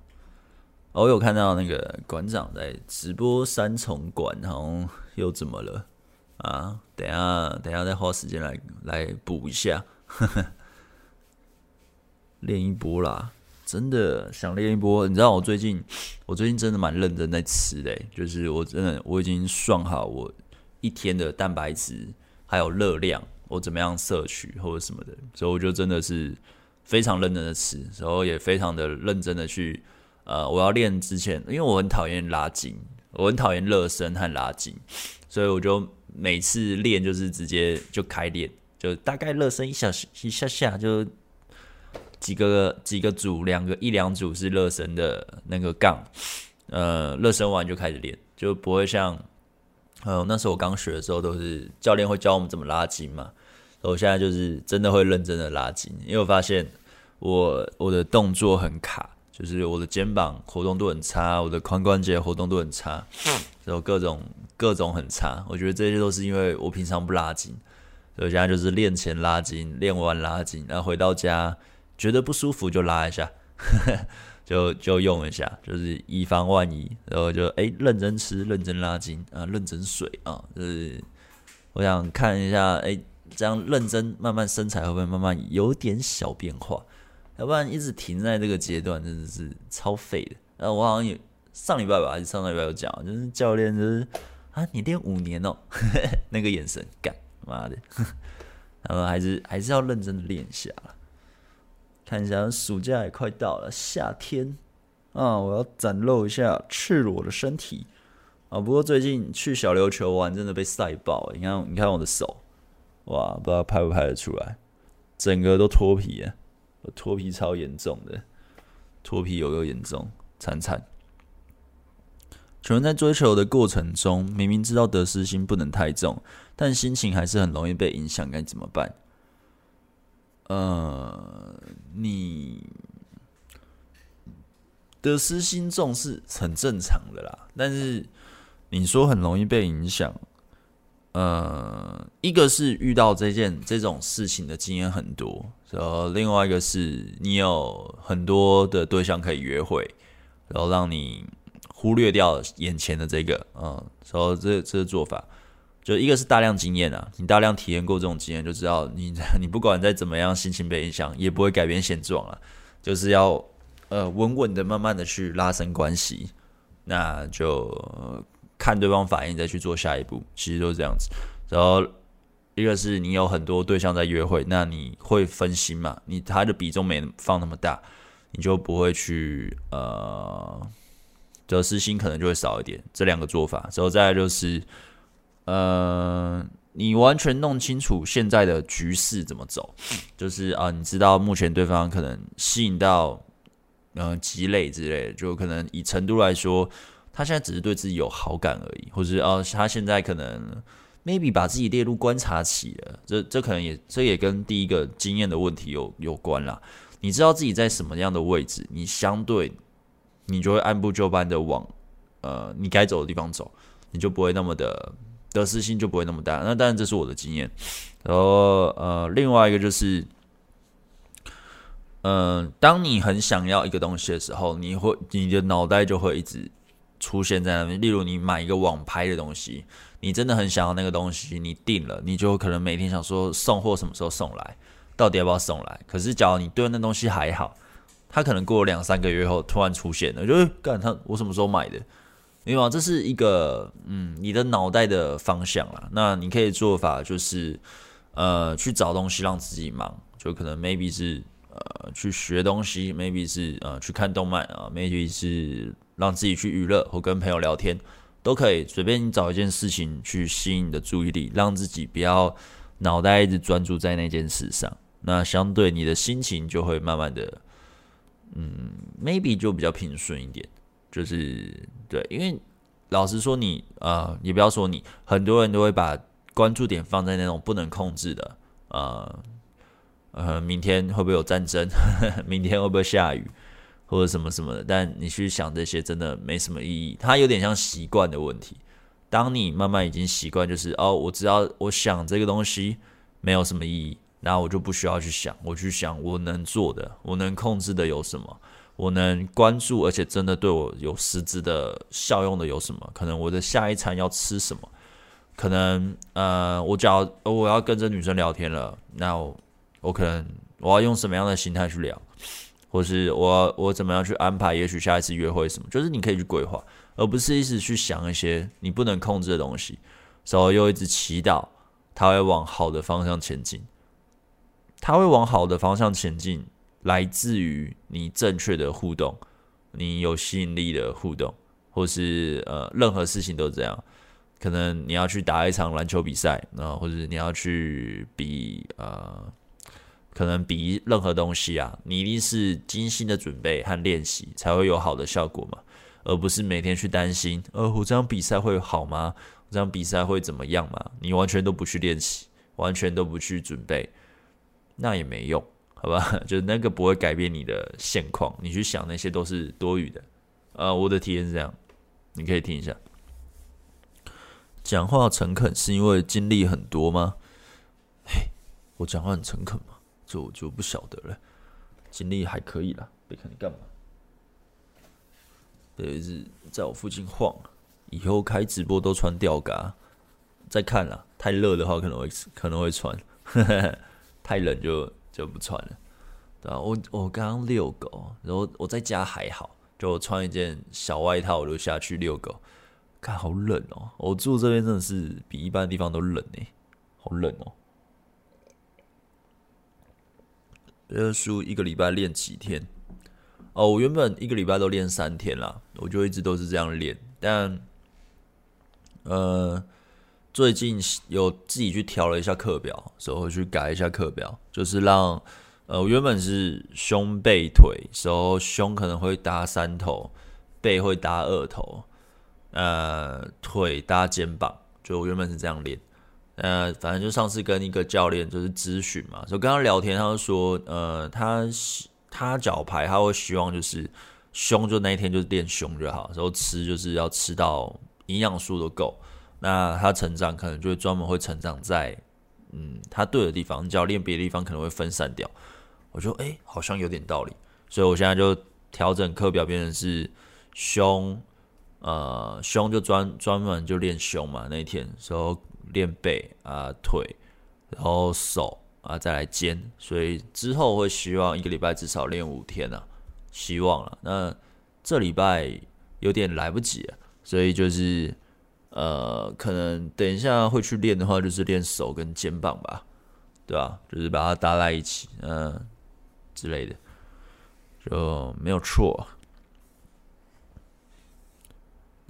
我有看到那个馆长在直播三重馆，然后又怎么了啊？等下等下再花时间来来补一下，练一波啦！真的想练一波。你知道我最近我最近真的蛮认真在吃的，就是我真的我已经算好我。一天的蛋白质还有热量，我怎么样摄取或者什么的，所以我就真的是非常认真的吃，然后也非常的认真的去，呃，我要练之前，因为我很讨厌拉筋，我很讨厌热身和拉筋，所以我就每次练就是直接就开练，就大概热身一小时一下下就几个几个组，两个一两组是热身的那个杠，呃，热身完就开始练，就不会像。呃，那时候我刚学的时候，都是教练会教我们怎么拉筋嘛。我现在就是真的会认真的拉筋，因为我发现我我的动作很卡，就是我的肩膀活动度很差，我的髋关节活动度很差，然后各种各种很差。我觉得这些都是因为我平常不拉筋，所以现在就是练前拉筋，练完拉筋，然后回到家觉得不舒服就拉一下。就就用一下，就是以防万一，然后就哎、认真吃，认真拉筋啊，认真睡啊，就是我想看一下，哎、这样认真，慢慢身材会不会慢慢有点小变化？要不然一直停在这个阶段，真的是超废的。然后我好像也上礼拜吧，还是上礼拜有讲，就是教练就是啊，你练五年哦、那个眼神，干妈的，然后还是还是要认真的练一下。看一下，暑假也快到了，夏天啊，我要展露一下赤裸的身体啊！不过最近去小琉球玩，真的被晒爆了。你看，你看我的手，哇，不知道拍不拍得出来，整个都脱皮啊，脱皮超严重的，脱皮有够严重，惨惨。请问在追求的过程中，明明知道得失心不能太重，但心情还是很容易被影响，该怎么办？呃，你得失心重是很正常的啦，但是你说很容易被影响，呃，一个是遇到这件这种事情的经验很多，然后另外一个是你有很多的对象可以约会，然后让你忽略掉眼前的这个，嗯，然后这这个做法。就一个是大量经验啊，你大量体验过这种经验，就知道你 你不管再怎么样心情被影响，也不会改变现状了。就是要呃稳稳的、慢慢的去拉伸关系，那就看对方反应再去做下一步，其实都是这样子。然后一个是你有很多对象在约会，那你会分心嘛？你他的比重没放那么大，你就不会去呃得失心可能就会少一点。这两个做法，之后再就是。呃，你完全弄清楚现在的局势怎么走，就是啊，你知道目前对方可能吸引到嗯积累之类的，就可能以程度来说，他现在只是对自己有好感而已，或者是啊，他现在可能 maybe 把自己列入观察期了，这这可能也这也跟第一个经验的问题有有关啦。你知道自己在什么样的位置，你相对你就会按部就班的往呃你该走的地方走，你就不会那么的得失心就不会那么大。那当然这是我的经验。然后呃另外一个就是，嗯、当你很想要一个东西的时候，你会你的脑袋就会一直出现在那边。例如你买一个网拍的东西，你真的很想要那个东西，你定了，你就可能每天想说送货什么时候送来。到底要不要送来？可是，假如你对那东西还好，他可能过了两三个月后突然出现了，就是干他我什么时候买的？明白吗？这是一个嗯，你的脑袋的方向啦。那你可以做法就是呃，去找东西让自己忙，就可能 maybe 是呃去学东西，maybe 是呃去看动漫啊，maybe 是让自己去娱乐或跟朋友聊天，都可以随便你找一件事情去吸引你的注意力，让自己不要脑袋一直专注在那件事上。那相对你的心情就会慢慢的，嗯，maybe 就比较平顺一点，就是对，因为老实说你啊、呃，也不要说你，很多人都会把关注点放在那种不能控制的，呃呃，明天会不会有战争呵呵？明天会不会下雨？或者什么什么的？但你去想这些，真的没什么意义，它有点像习惯的问题。当你慢慢已经习惯，就是哦，我知道我想这个东西没有什么意义。那我就不需要去想，我去想我能做的，我能控制的有什么，我能关注而且真的对我有实质的效用的有什么？可能我的下一餐要吃什么？可能呃，我只要我要跟这女生聊天了，那我，我可能我要用什么样的心态去聊，或是我我怎么样去安排？也许下一次约会什么？就是你可以去规划，而不是一直去想一些你不能控制的东西，然后又一直祈祷它会往好的方向前进。它会往好的方向前进，来自于你正确的互动，你有吸引力的互动，或是呃任何事情都这样。可能你要去打一场篮球比赛，啊，或者你要去比呃，可能比任何东西啊，你一定是精心的准备和练习，才会有好的效果嘛，而不是每天去担心，呃，我这场比赛会好吗？我这场比赛会怎么样嘛？你完全都不去练习，完全都不去准备。那也没用，好吧？就是那个不会改变你的现况，你去想那些都是多余的。呃，我的体验是这样，你可以听一下。讲话诚恳是因为经历很多吗？嘿，我讲话很诚恳吗？这我就不晓得了。经历还可以啦，别看你干嘛？对，是在我附近晃。以后开直播都穿吊嘎。再看啦，太热的话可能会可能会穿。太冷就就不穿了，对吧？我我刚刚遛狗，然后我在家还好，就穿一件小外套我就下去遛狗。看好冷哦，我住这边真的是比一般地方都冷呢，好冷哦。这书一个礼拜练几天？哦，我原本一个礼拜都练三天啦，我就一直都是这样练，但呃。最近有自己去调了一下课表，所以去改一下课表，就是让呃，我原本是胸背腿，时候胸可能会搭三头，背会搭二头，呃，腿搭肩膀，就我原本是这样练。呃，反正就上次跟一个教练就是咨询嘛，就跟他聊天，他就说，呃，他他脚牌他会希望就是胸就那一天就练胸就好，然后吃就是要吃到营养素都够。那他成长可能就会专门会成长在，嗯，他对的地方。你只要练别的地方，可能会分散掉。我说，哎、欸，好像有点道理。所以我现在就调整课表，变成是胸，呃，胸就专专门就练胸嘛。那一天，然后练背啊、腿，然后手啊再来肩。所以之后会希望一个礼拜至少练五天啊，希望了。那这礼拜有点来不及了，所以就是。呃，可能等一下会去练的话，就是练手跟肩膀吧，对吧？就是把它搭在一起，嗯、之类的，就没有错。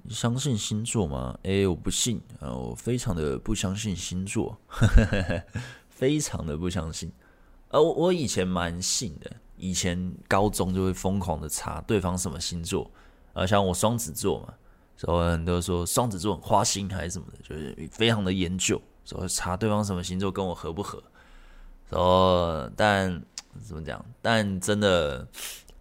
你相信星座吗？诶，我不信啊，我非常的不相信星座，非常的不相信。呃，我以前蛮信的，以前高中就会疯狂的查对方什么星座，呃，像我双子座嘛，所以很多人都说双子座很花心还是什么的，就是非常的研究，说查对方什么星座跟我合不合。说，但怎么讲？但真的。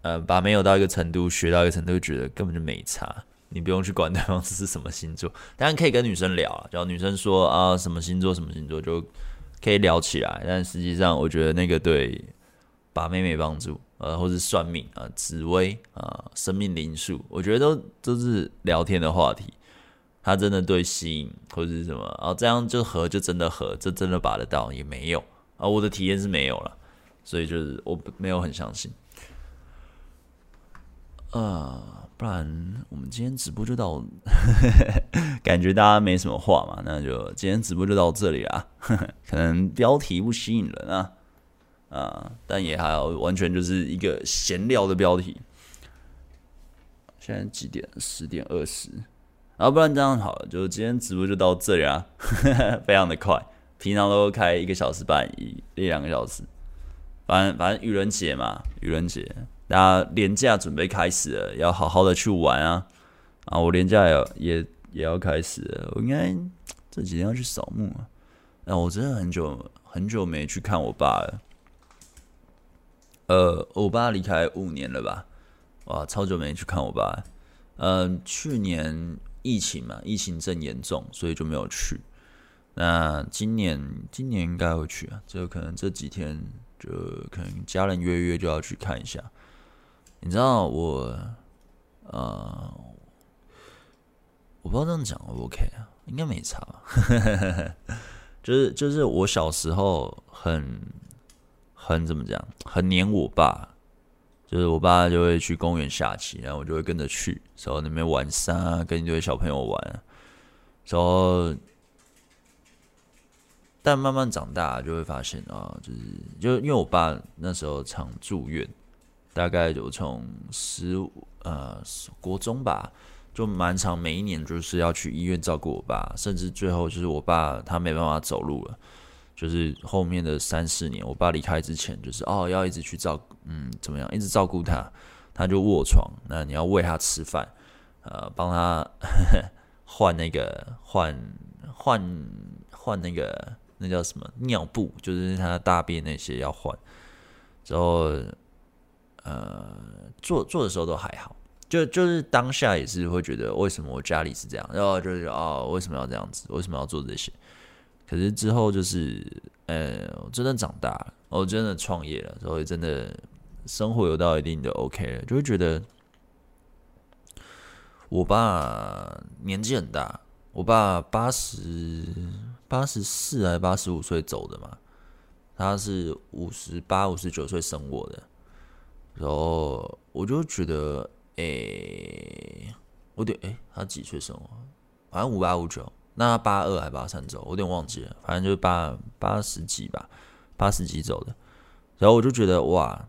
呃，把没有到一个程度，学到一个程度，觉得根本就没差。你不用去管对方是什么星座，当然可以跟女生聊啊，只要女生说啊什么星座什么星座，就可以聊起来。但实际上，我觉得那个对把妹妹帮助，呃，或是算命啊、紫薇啊、生命灵数，我觉得都都是聊天的话题。他真的对吸引或者是什么啊，这样就合就真的合，这真的把得到也没有啊。我的体验是没有了，所以就是我没有很相信。呃，不然我们今天直播就到，感觉大家没什么话嘛，那就今天直播就到这里啦。可能标题不吸引人啊，啊，但也还好，完全就是一个闲聊的标题。现在几点？十点二十。啊不然这样好，就今天直播就到这里啊，非常的快。平常都开一个小时半，一一两个小时。反正反正愚人节嘛，愚人节。大家连假准备开始了，要好好的去玩啊！啊，我连假也也也要开始了，我应该这几天要去扫墓啊。那我真的很久很久没去看我爸了。呃，我爸离开五年了吧？哇，超久没去看我爸。嗯、去年疫情嘛，疫情正严重，所以就没有去。那今年今年应该会去啊，就可能这几天就可能家人约约就要去看一下。你知道我，呃，我不知道这样讲 O 不 OK 啊？应该没差吧？就是就是我小时候很很怎么讲，很黏我爸，就是我爸就会去公园下棋，然后我就会跟着去，然后那边玩沙，跟一堆小朋友玩，然后但慢慢长大就会发现啊，就是就因为我爸那时候常住院。大概就从十五呃国中吧，就蛮长，每一年就是要去医院照顾我爸，甚至最后就是我爸他没办法走路了，就是后面的三四年，我爸离开之前，就是哦要一直去照，嗯怎么样，一直照顾他，他就卧床，那你要喂他吃饭，呃帮他 换那个换换换那个那叫什么尿布，就是他大便那些要换，之后。呃，做做的时候都还好，就就是当下也是会觉得为什么我家里是这样，然后就是哦，为什么要这样子，为什么要做这些？可是之后就是，呃，我真的长大了，我真的创业了，所以真的生活有到一定的 OK 了，就会觉得我爸年纪很大，我爸八十八十四还八十五岁走的嘛，他是五十八五十九岁生我的。然后我就觉得，诶、欸，我得，诶、欸，他几岁生我？反正五八五九，那八二还八三走，我有点忘记了。反正就是八八十几吧，八十几走的。然后我就觉得，哇，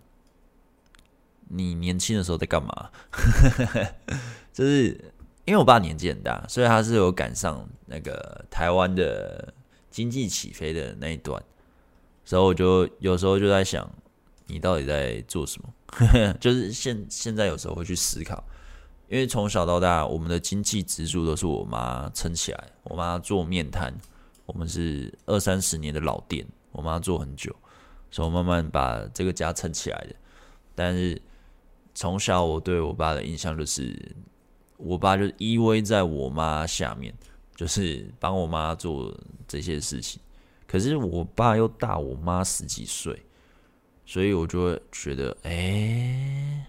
你年轻的时候在干嘛？就是因为我爸年纪很大，所以他是有赶上那个台湾的经济起飞的那一段。所以我就有时候就在想，你到底在做什么？就是现现在有时候会去思考，因为从小到大，我们的经济支柱都是我妈撑起来。我妈做面摊，我们是二三十年的老店，我妈做很久，所以我慢慢把这个家撑起来的。但是从小我对我爸的印象就是，我爸就依偎在我妈下面，就是帮我妈做这些事情。可是我爸又大我妈十几岁。所以我就觉得，哎、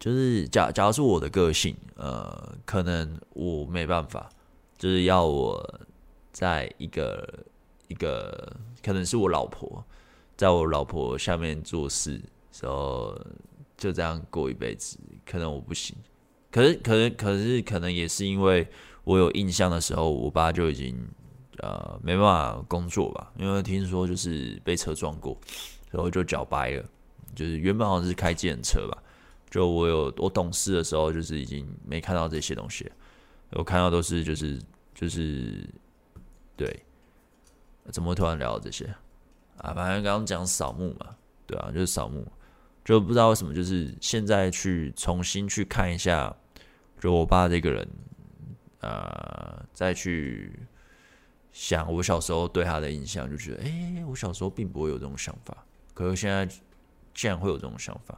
就是假假如是我的个性，呃，可能我没办法，就是要我在一个一个，可能是我老婆，在我老婆下面做事，时候就这样过一辈子，可能我不行。可是，可能，可是，可能也是因为我有印象的时候，我爸就已经。呃，没办法工作吧，因为听说就是被车撞过，然后就脚掰了。就是原本好像是开计程车吧，就我有我懂事的时候，就是已经没看到这些东西，我看到都是就是就是对，怎么突然聊到这些啊？反正刚刚讲扫墓嘛，对啊，就是扫墓，就不知道为什么，就是现在去重新去看一下，就我爸这个人，呃，再去想我小时候对他的印象，就觉得，哎、我小时候并不会有这种想法，可是现在竟然会有这种想法。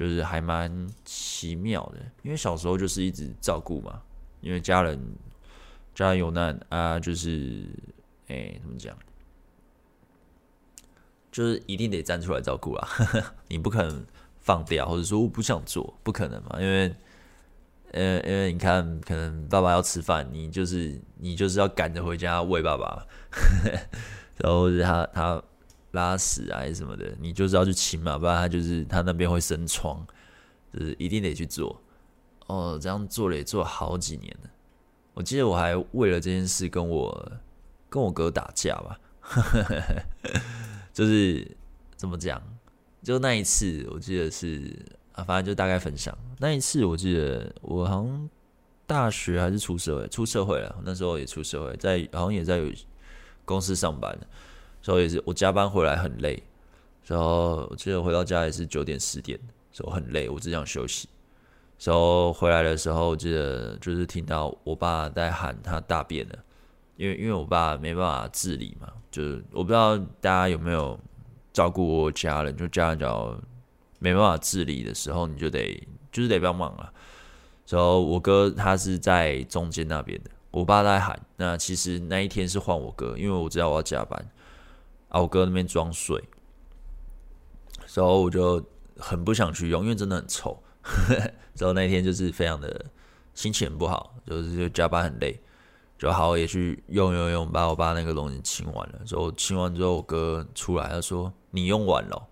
就是还蛮奇妙的，因为小时候就是一直照顾嘛，因为家人家人有难啊，就是哎、怎么讲？就是一定得站出来照顾啊，你不可能放掉，或者说我不想做，不可能嘛，因为呃，因为你看，可能爸爸要吃饭，你就是你就是要赶着回家喂爸爸，然后是他他。拉屎啊，什么的，你就是要去清嘛，不然他就是他那边会生疮，就是一定得去做。哦，这样做了也做好几年了。我记得我还为了这件事跟我跟我哥打架吧，就是怎么讲？就那一次，我记得是啊，反正就大概分享那一次。我记得我好像大学还是出社会，出社会了，那时候也出社会，在好像也在有公司上班。所以也是我加班回来很累，然后我记得回到家也是九点十点，所以我很累，我只想休息。然后回来的时候，我记得就是听到我爸在喊他大便了，因为因为我爸没办法自理嘛，就是我不知道大家有没有照顾过家人，就家人只要没办法自理的时候，你就得就是得帮忙了。然后我哥他是在中间那边的，我爸在喊，那其实那一天是换我哥，因为我知道我要加班。啊，我哥那边装水，然后我就很不想去用，因为真的很臭。然后那天就是非常的心情很不好，就是就加班很累，就好也去用用用，把我爸那个东西清完了。之后清完之后，我哥出来他说：“你用完了。”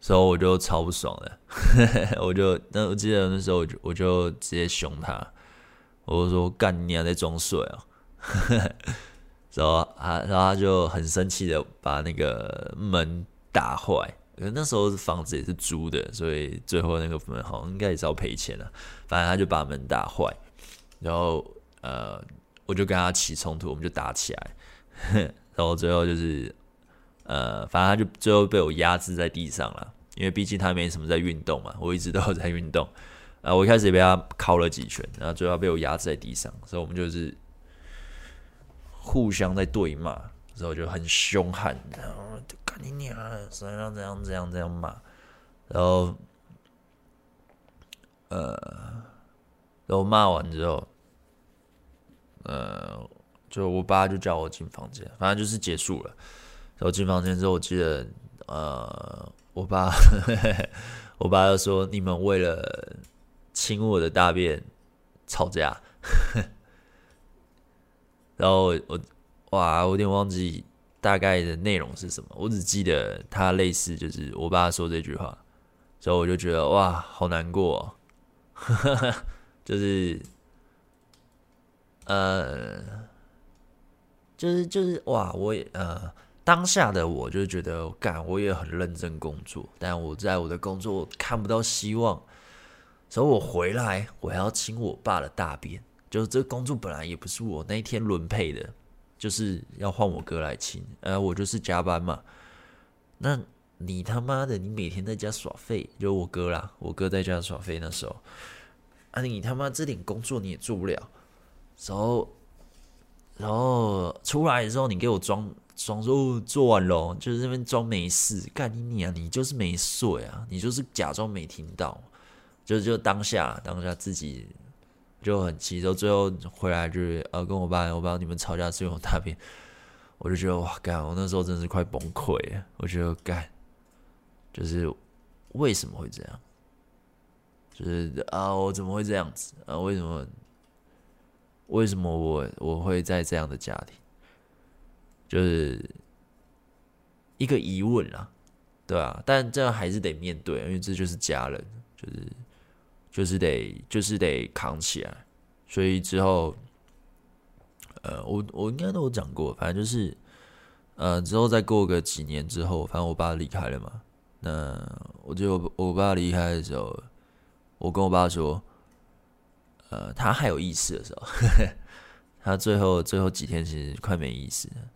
所以我就超不爽的，我就那我记得那时候我就我就直接凶他，我就说：“干你还在装水啊！”然后他，然后他就很生气的把那个门打坏。因为那时候房子也是租的，所以最后那个门好像应该也是要赔钱了。反正他就把门打坏，然后呃，我就跟他起冲突，我们就打起来。然后最后就是呃，反正他就最后被我压制在地上了，因为毕竟他没什么在运动嘛，我一直都有在运动。呃，我一开始也被他敲了几拳，然后最后被我压制在地上，所以我们就是。互相在对骂，之后就很凶悍，然后就干你娘，怎样怎样怎样怎样骂，然后，呃，然后骂完之后，呃，就我爸就叫我进房间，反正就是结束了。然后进房间之后，我记得，呃，我爸，我爸就说：“你们为了亲我的大便吵架。”然后我哇，我有点忘记大概的内容是什么，我只记得他类似就是我爸说这句话，所以我就觉得哇，好难过哦，就是呃，就是就是哇，我也呃当下的我就觉得干，我也很认真工作，但我在我的工作看不到希望，所以我回来我还要亲我爸的大便。就是这工作本来也不是我那一天轮配的，就是要换我哥来亲，呃，我就是加班嘛。那你他妈的，你每天在家耍废，就我哥啦，我哥在家耍废那时候，啊，你他妈这点工作你也做不了，然后，然后出来的时候你给我装装说做完了，就是那边装没事，干你你啊，你就是没睡啊，你就是假装没听到，就就当下当下自己。就很气，就最后回来就是呃跟我爸，我不知道你们吵架是用大便，我就觉得哇干，我那时候真的是快崩溃了。我觉得干，就是为什么会这样？就是啊，我怎么会这样子啊？为什么？为什么我我会在这样的家庭？就是一个疑问啊，对啊，但这样还是得面对，因为这就是家人，就是。就是得，就是得扛起来，所以之后，呃，我我应该都有讲过，反正就是，呃，之后再过个几年之后，反正我爸离开了嘛，那我就我爸离开的时候，我跟我爸说，呃，他还有意思的时候，他最后最后几天其实快没意思了，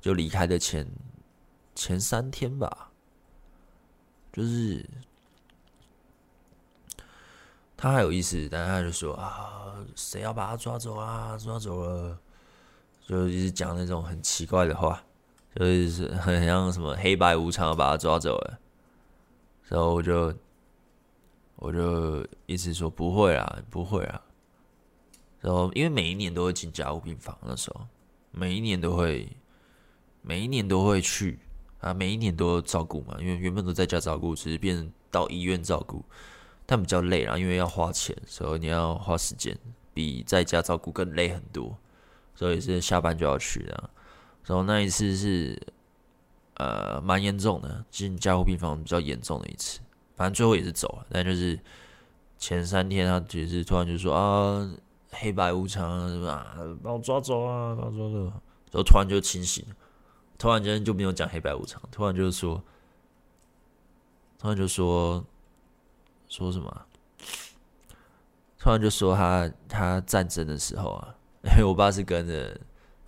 就离开的前前三天吧，就是他还有意思，但他就说啊，谁要把他抓走啊？抓走了，就一直讲那种很奇怪的话，就是很像什么黑白无常把他抓走了。然后我就，我就一直说不会啊，不会啊。然后因为每一年都会进加护病房，那时候每一年都会，每一年都会去啊，每一年都照顾嘛。因为原本都在家照顾，只是变到医院照顾，但比较累啦，因为要花钱，所以你要花时间，比在家照顾更累很多。所以是下班就要去的。然后那一次是。呃，蛮严重的，进加护病房比较严重的一次，反正最后也是走了。但就是前三天，他只是突然就说啊，黑白无常是吧？把我抓走啊，把我抓走。然后突然就清醒，突然间就没有讲黑白无常，突然就是说，突然就说说什么？突然就说他他战争的时候啊，因 为我爸是跟着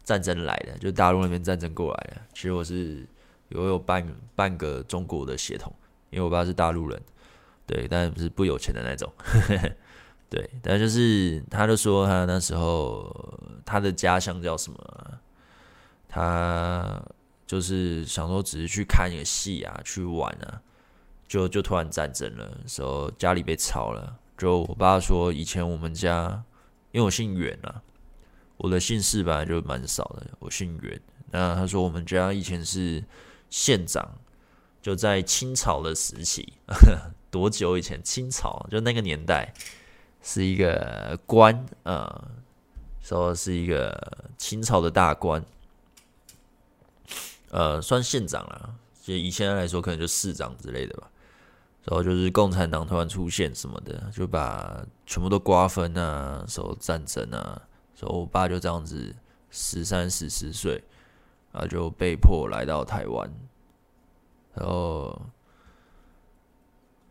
战争来的，就大陆那边战争过来的。其实我是。我有半半个中国的血统，因为我爸是大陆人，对，但不是不有钱的那种，对，但就是他就说他那时候他的家乡叫什么，他就是想说只是去看一个戏啊，去玩啊，就就突然战争了，时候家里被抄了，就我爸说以前我们家，因为我姓袁啊，我的姓氏本来就蛮少的，我姓袁，那他说我们家以前是。县长就在清朝的时期，多久以前？清朝就那个年代，是一个官，啊，说是一个清朝的大官，呃，算县长了。就以现在来说，可能就市长之类的吧。然后就是共产党突然出现什么的，就把全部都瓜分啊，说战争啊，说我爸就这样子十三十四十岁。啊，就被迫来到台湾，然后，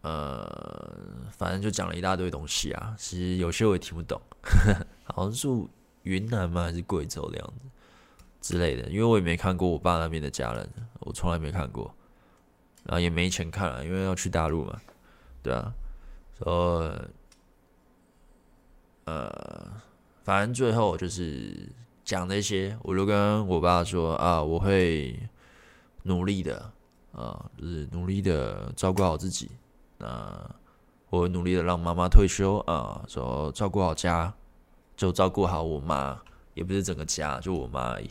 呃，反正就讲了一大堆东西啊。其实有些我也听不懂，呵呵，好像是云南吗？还是贵州的样子之类的？因为我也没看过我爸那边的家人，我从来没看过，然后也没钱看了，因为要去大陆嘛，对啊，所以，呃，反正最后就是。讲那些，我就跟我爸说啊，我会努力的啊，就是努力的照顾好自己。那我会努力的让妈妈退休啊，说照顾好家，就照顾好我妈，也不是整个家，就我妈而已。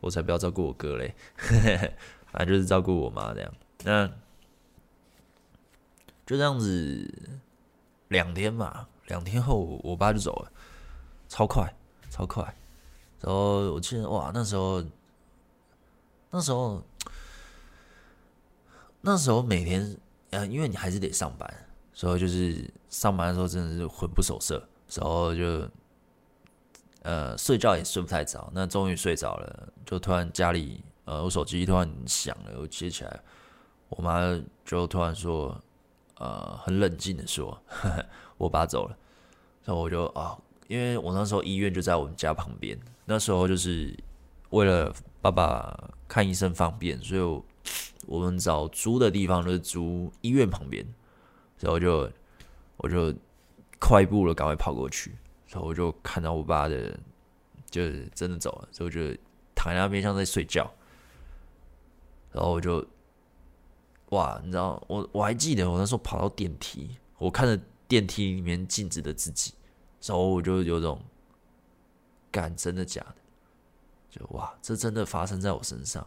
我才不要照顾我哥嘞，反正就是照顾我妈这样。那就这样子，两天吧，两天后我爸就走了，超快，超快。然后我记得哇，那时候，那时候，那时候每天，呃，因为你还是得上班，所以就是上班的时候真的是魂不守舍，然后就，呃，睡觉也睡不太着。那终于睡着了，就突然家里，呃，我手机突然响了，我接起来，我妈就突然说，呃，很冷静的说，呵呵，我爸走了。然后我就啊，因为我那时候医院就在我们家旁边。那时候就是为了爸爸看医生方便，所以我们找租的地方就是租医院旁边，然后就我就快步了，赶快跑过去，然后我就看到我爸的，就是真的走了，所以我就躺在那边像在睡觉，然后我就哇，你知道我我还记得我那时候跑到电梯，我看着电梯里面镜子的自己，然后我就有种。感，真的假的？就哇，这真的发生在我身上，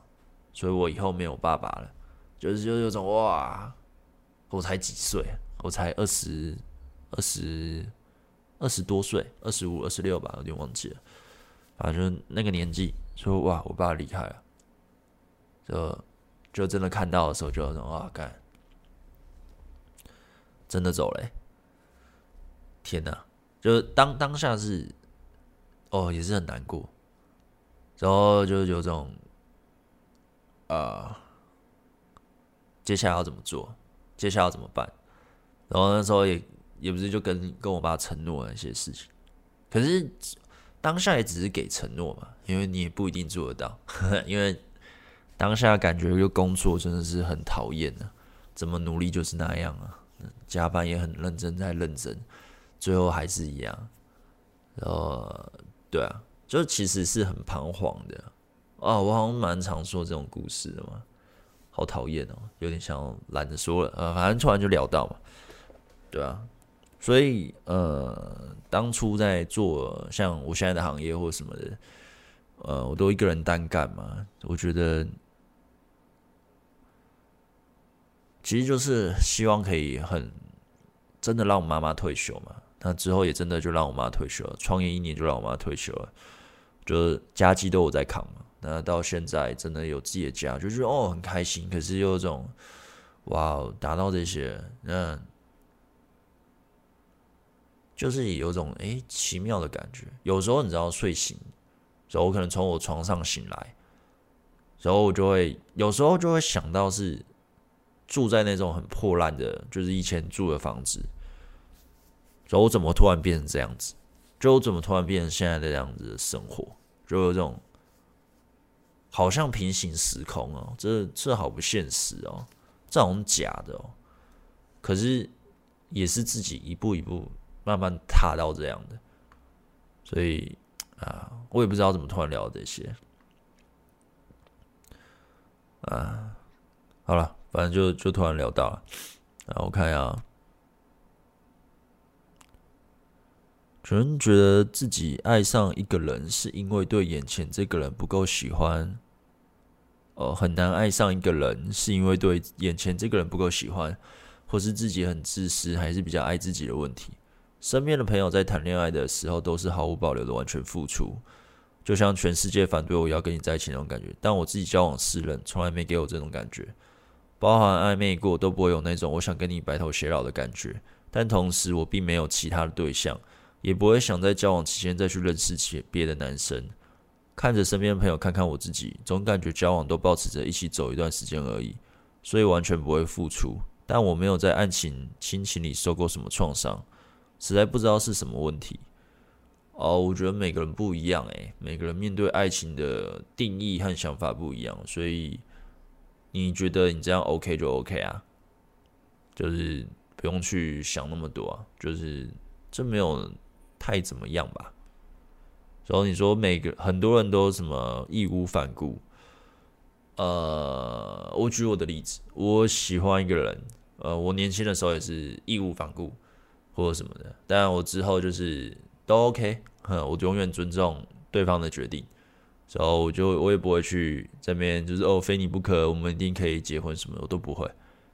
所以我以后没有爸爸了。就是就有种哇，我才几岁？我才二十二十二十多岁，二十五、二十六吧，有点忘记了。反正那个年纪，说哇，我爸离开了，就就真的看到的时候，就有种啊，干，真的走了。天哪！就当当下是。哦，也是很难过，然后就有种，呃，接下来要怎么做？接下来要怎么办？然后那时候也也不是就跟跟我爸承诺那些事情，可是当下也只是给承诺嘛，因为你也不一定做得到，因为当下感觉就工作真的是很讨厌的，怎么努力就是那样啊，加班也很认真在认真，最后还是一样。然后对啊，就其实是很彷徨的啊，我好像蛮常说这种故事的嘛。好讨厌哦，有点想懒得说了，呃，反正突然就聊到嘛，对啊，所以呃，当初在做像我现在的行业或什么的，呃，我都一个人单干嘛，我觉得其实就是希望可以很真的让我妈妈退休嘛，那之后也真的就让我妈退休了，创业一年就让我妈退休了，就是家计都我在扛嘛。那到现在真的有自己的家，就是哦很开心，可是又有种哇达到这些，那就是有种哎、奇妙的感觉。有时候你知道睡醒，然后我可能从我床上醒来，然后我就会有时候就会想到是住在那种很破烂的，就是以前住的房子，然后我怎么突然变成这样子？就我怎么突然变成现在的这样子的生活？就有这种。好像平行时空哦，这这好不现实哦，这种假的哦，可是也是自己一步一步慢慢踏到这样的，所以啊，我也不知道怎么突然聊这些，啊，好了，反正就就突然聊到了，啊，我看一下，可能觉得自己爱上一个人是因为对眼前这个人不够喜欢。呃，很难爱上一个人，是因为对眼前这个人不够喜欢，或是自己很自私，还是比较爱自己的问题。身边的朋友在谈恋爱的时候，都是毫无保留的完全付出，就像全世界反对我要跟你在一起那种感觉。但我自己交往四人，从来没给我这种感觉，包含暧昧过都不会有那种我想跟你白头偕老的感觉。但同时，我并没有其他的对象，也不会想在交往期间再去认识其别的男生。看着身边的朋友，看看我自己，总感觉交往都保持着一起走一段时间而已，所以完全不会付出。但我没有在爱情、亲情里受过什么创伤，实在不知道是什么问题。哦，我觉得每个人不一样，诶，每个人面对爱情的定义和想法不一样，所以你觉得你这样 OK 就 OK 啊，就是不用去想那么多啊，就是这没有太怎么样吧。然后你说每个很多人都什么义无反顾，呃，我举我的例子，我喜欢一个人，呃，我年轻的时候也是义无反顾或者什么的，但我之后就是都 OK，哼，我永远尊重对方的决定，然后我就我也不会去这边就是哦非你不可，我们一定可以结婚什么的，我都不会，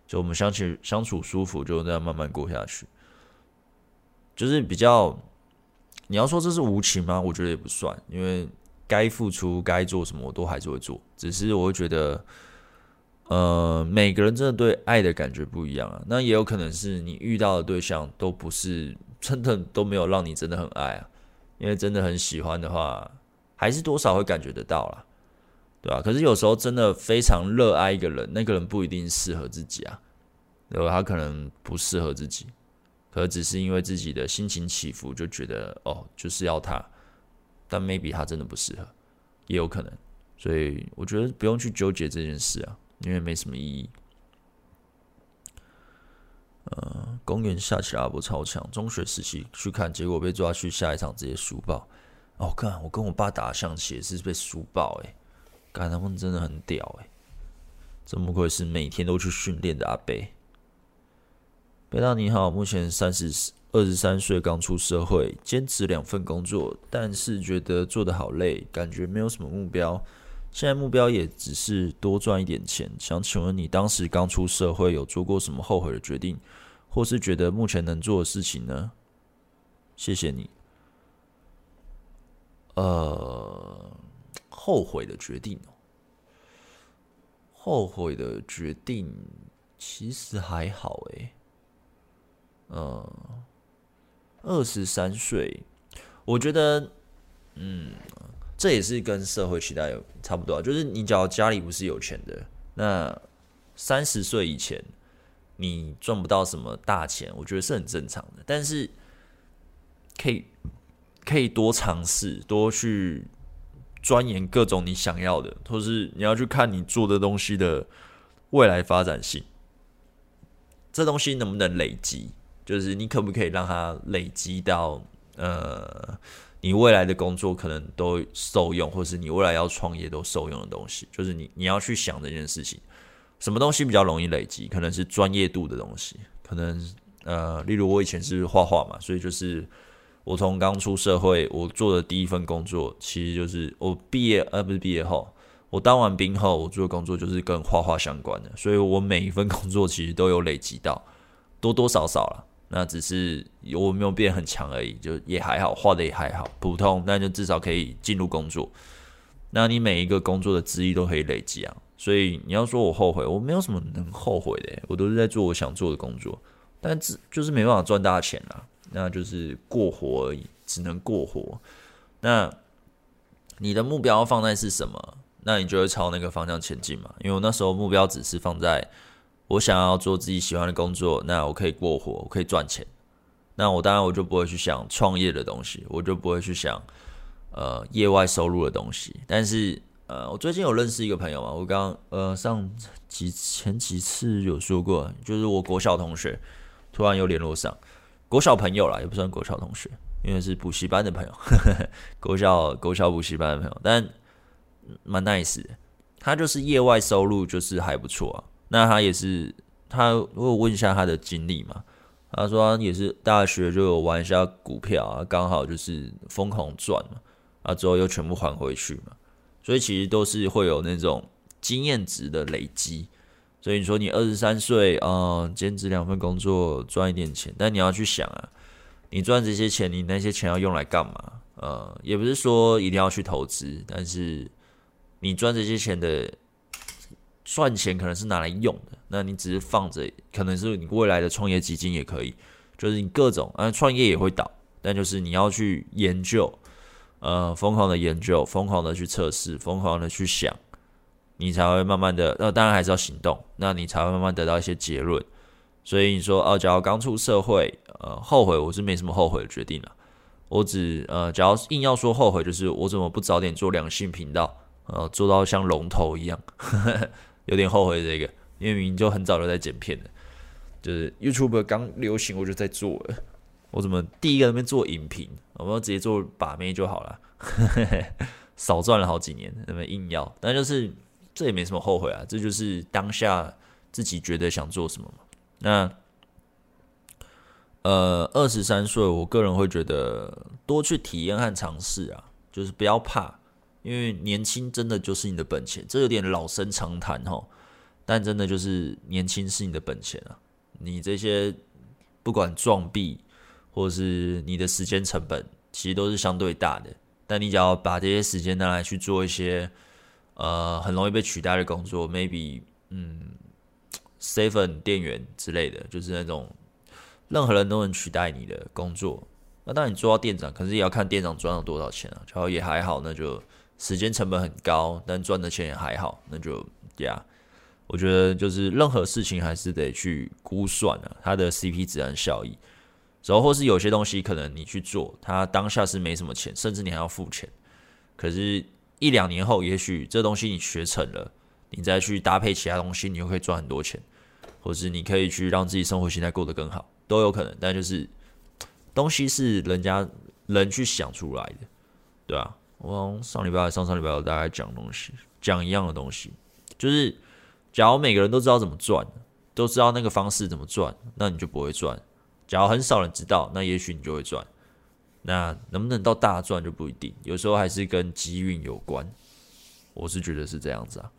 就我们相处相处舒服，就这样慢慢过下去，就是比较。你要说这是无情吗？我觉得也不算，因为该付出、该做什么，我都还是会做。只是我会觉得，呃，每个人真的对爱的感觉不一样啊。那也有可能是你遇到的对象都不是真的都没有让你真的很爱啊。因为真的很喜欢的话，还是多少会感觉得到啦，对吧？可是有时候真的非常热爱一个人，那个人不一定适合自己啊，对吧？他可能不适合自己。可只是因为自己的心情起伏，就觉得哦，就是要他，但 maybe 他真的不适合，也有可能，所以我觉得不用去纠结这件事啊，因为没什么意义。呃，公园下起阿波超强，中学时期去看，结果被抓去下一场直接输爆。哦，看我跟我爸打象棋也是被输爆哎，看他们真的很屌哎，怎么会是每天都去训练的阿伯？贝大你好，目前三十二十三岁，刚出社会，兼职两份工作，但是觉得做得好累，感觉没有什么目标。现在目标也只是多赚一点钱。想请问你，当时刚出社会有做过什么后悔的决定，或是觉得目前能做的事情呢？谢谢你。呃，后悔的决定哦，后悔的决定其实还好诶。嗯，二十三岁，我觉得，嗯，这也是跟社会期待差不多，就是你只要家里不是有钱的，那三十岁以前，你赚不到什么大钱，我觉得是很正常的。但是可以可以多尝试，多去钻研各种你想要的，或是你要去看你做的东西的未来发展性，这东西能不能累积？就是你可不可以让它累积到呃，你未来的工作可能都受用，或是你未来要创业都受用的东西？就是你你要去想这件事情。什么东西比较容易累积？可能是专业度的东西，可能呃，例如我以前是画画嘛，所以就是我从刚出社会，我做的第一份工作，其实就是我毕业呃不是毕业后，我当完兵后，我做的工作就是跟画画相关的，所以我每一份工作其实都有累积到，多多少少啦，那只是我没有变很强而已，就也还好，画的也还好，普通，但就至少可以进入工作。那你每一个工作的资历都可以累积啊。所以你要说我后悔，我没有什么能后悔的，我都是在做我想做的工作，但只就是没办法赚大钱啊，那就是过活而已，只能过活。那你的目标放在是什么？那你就会朝那个方向前进嘛。因为我那时候目标只是放在我想要做自己喜欢的工作，那我可以过活，我可以赚钱。那我当然我就不会去想创业的东西，我就不会去想呃业外收入的东西，但是。呃，我最近有认识一个朋友嘛，我刚呃上几前几次有说过，就是我国小同学突然有联络上，国小朋友啦，也不算国小同学，因为是补习班的朋友，呵 呵国小国小补习班的朋友，但蛮 nice 的，他就是业外收入就是还不错啊。那他也是他，我问一下他的经历嘛，他说也是大学就有玩一下股票啊，刚好就是疯狂赚嘛，啊之后又全部还回去嘛。所以其实都是会有那种经验值的累积，所以你说你二十三岁啊，兼职两份工作赚一点钱，但你要去想啊，你赚这些钱，你那些钱要用来干嘛？呃，也不是说一定要去投资，但是你赚这些钱的赚钱可能是拿来用的，那你只是放着，可能是你未来的创业基金也可以，就是你各种啊，创业也会倒，但就是你要去研究。呃，疯狂的研究，疯狂的去测试，疯狂的去想，你才会慢慢的，呃，当然还是要行动，那你才会慢慢得到一些结论。所以你说，哦，假如刚出社会，呃，后悔，我是没什么后悔的决定了。我只，呃，假如硬要说后悔，就是我怎么不早点做两性频道，呃，做到像龙头一样，有点后悔这个，因为明明就很早就在剪片了，就是 YouTube 刚流行，我就在做了。我怎么第一个那边做影评，我们直接做把妹就好了，少赚了好几年，那么硬要，但就是这也没什么后悔啊，这就是当下自己觉得想做什么嘛。那呃，二十三岁，我个人会觉得多去体验和尝试啊，就是不要怕，因为年轻真的就是你的本钱，这有点老生常谈哈，但真的就是年轻是你的本钱啊，你这些不管撞壁。或是你的时间成本其实都是相对大的，但你只要把这些时间拿来去做一些呃很容易被取代的工作，maybe 嗯，seven 店员之类的，就是那种任何人都能取代你的工作。那当你做到店长，可是也要看店长赚了多少钱啊。然后也还好，那就时间成本很高，但赚的钱也还好，那就呀，我觉得就是任何事情还是得去估算啊，它的 CP 值和效益。然后或是有些东西可能你去做，它当下是没什么钱，甚至你还要付钱。可是，一两年后，也许这东西你学成了，你再去搭配其他东西，你又可以赚很多钱，或是你可以去让自己生活形态过得更好，都有可能。但就是东西是人家人去想出来的，对啊，我上礼拜、上上礼拜我大概讲东西，讲一样的东西，就是假如每个人都知道怎么赚，都知道那个方式怎么赚，那你就不会赚。假如很少人知道，那也许你就会赚。那能不能到大赚就不一定，有时候还是跟机运有关。我是觉得是这样子啊，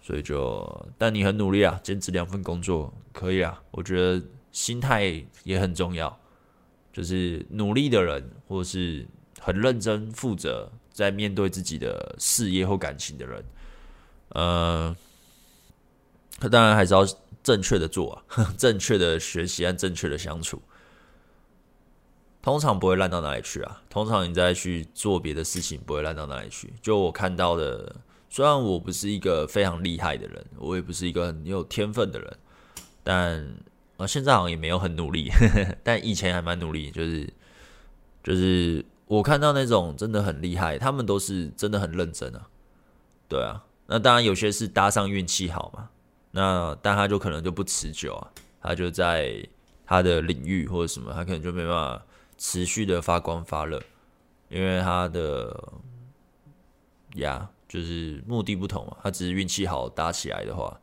所以就，但你很努力啊，兼职两份工作可以啊。我觉得心态也很重要，就是努力的人，或是很认真负责在面对自己的事业或感情的人，呃，他当然还是要。正确的做啊，正确的学习和正确的相处，通常不会烂到哪里去啊。通常你再去做别的事情，不会烂到哪里去。就我看到的，虽然我不是一个非常厉害的人，我也不是一个很有天分的人，但呃现在好像也没有很努力，呵呵，但以前还蛮努力，就是就是我看到那种真的很厉害，他们都是真的很认真啊，对啊，那当然有些是搭上运气好嘛，那但他就可能就不持久啊，他就在他的领域或者什么，他可能就没办法持续的发光发热，因为他的呀。就是目的不同嘛，他只是运气好搭起来的话，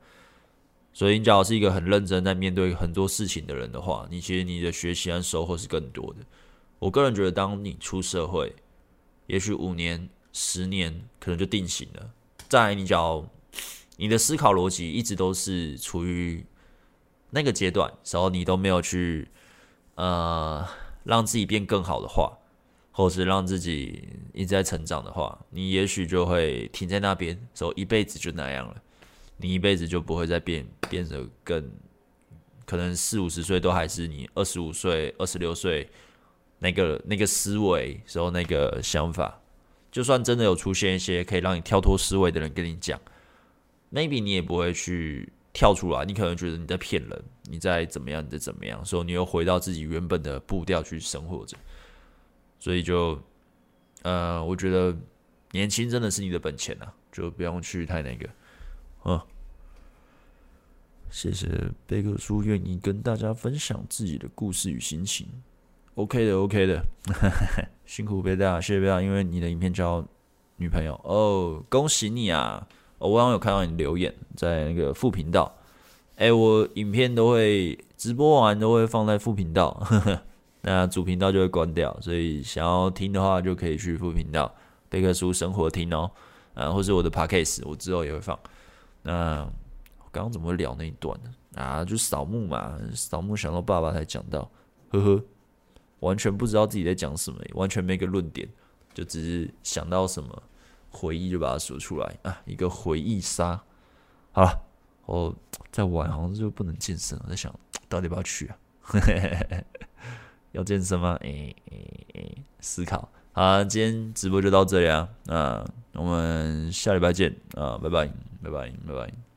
所以你假如是一个很认真在面对很多事情的人的话，你其实你的学习和收获是更多的。我个人觉得，当你出社会，也许五年、十年可能就定型了。再来，你只要你的思考逻辑一直都是处于那个阶段，然后你都没有去呃让自己变更好的话。或是让自己一直在成长的话，你也许就会停在那边，所以一辈子就那样了。你一辈子就不会再变，变得更可能四五十岁都还是你二十五岁、二十六岁那个那个思维时候那个想法。就算真的有出现一些可以让你跳脱思维的人跟你讲，maybe 你也不会去跳出来。你可能觉得你在骗人，你在怎么样，你在怎么样，所以你又回到自己原本的步调去生活着。所以就，呃，我觉得年轻真的是你的本钱、啊，就不用去太那个，嗯。谢谢贝克叔愿意跟大家分享自己的故事与心情，OK 的，OK 的，辛苦贝大，谢谢贝大，因为你的影片交女朋友哦，恭喜你啊！我刚刚有看到你留言在那个副频道，哎，我影片都会直播完都会放在副频道。呵 呵那主频道就会关掉，所以想要听的话就可以去副频道贝克书生活听哦，啊，或是我的 Podcast，我之后也会放。那我刚刚怎么会聊那一段呢？啊，就扫墓嘛，扫墓想到爸爸才讲到，呵呵，完全不知道自己在讲什么，完全没个论点，就只是想到什么回忆就把它说出来啊，一个回忆杀。好了，我在玩好像就不能健身，我在想到底要不要去啊？嘿嘿嘿。要健身吗？诶、诶、诶、思考。好，今天直播就到这里啊。那我们下礼拜见啊，拜拜，拜拜，拜拜。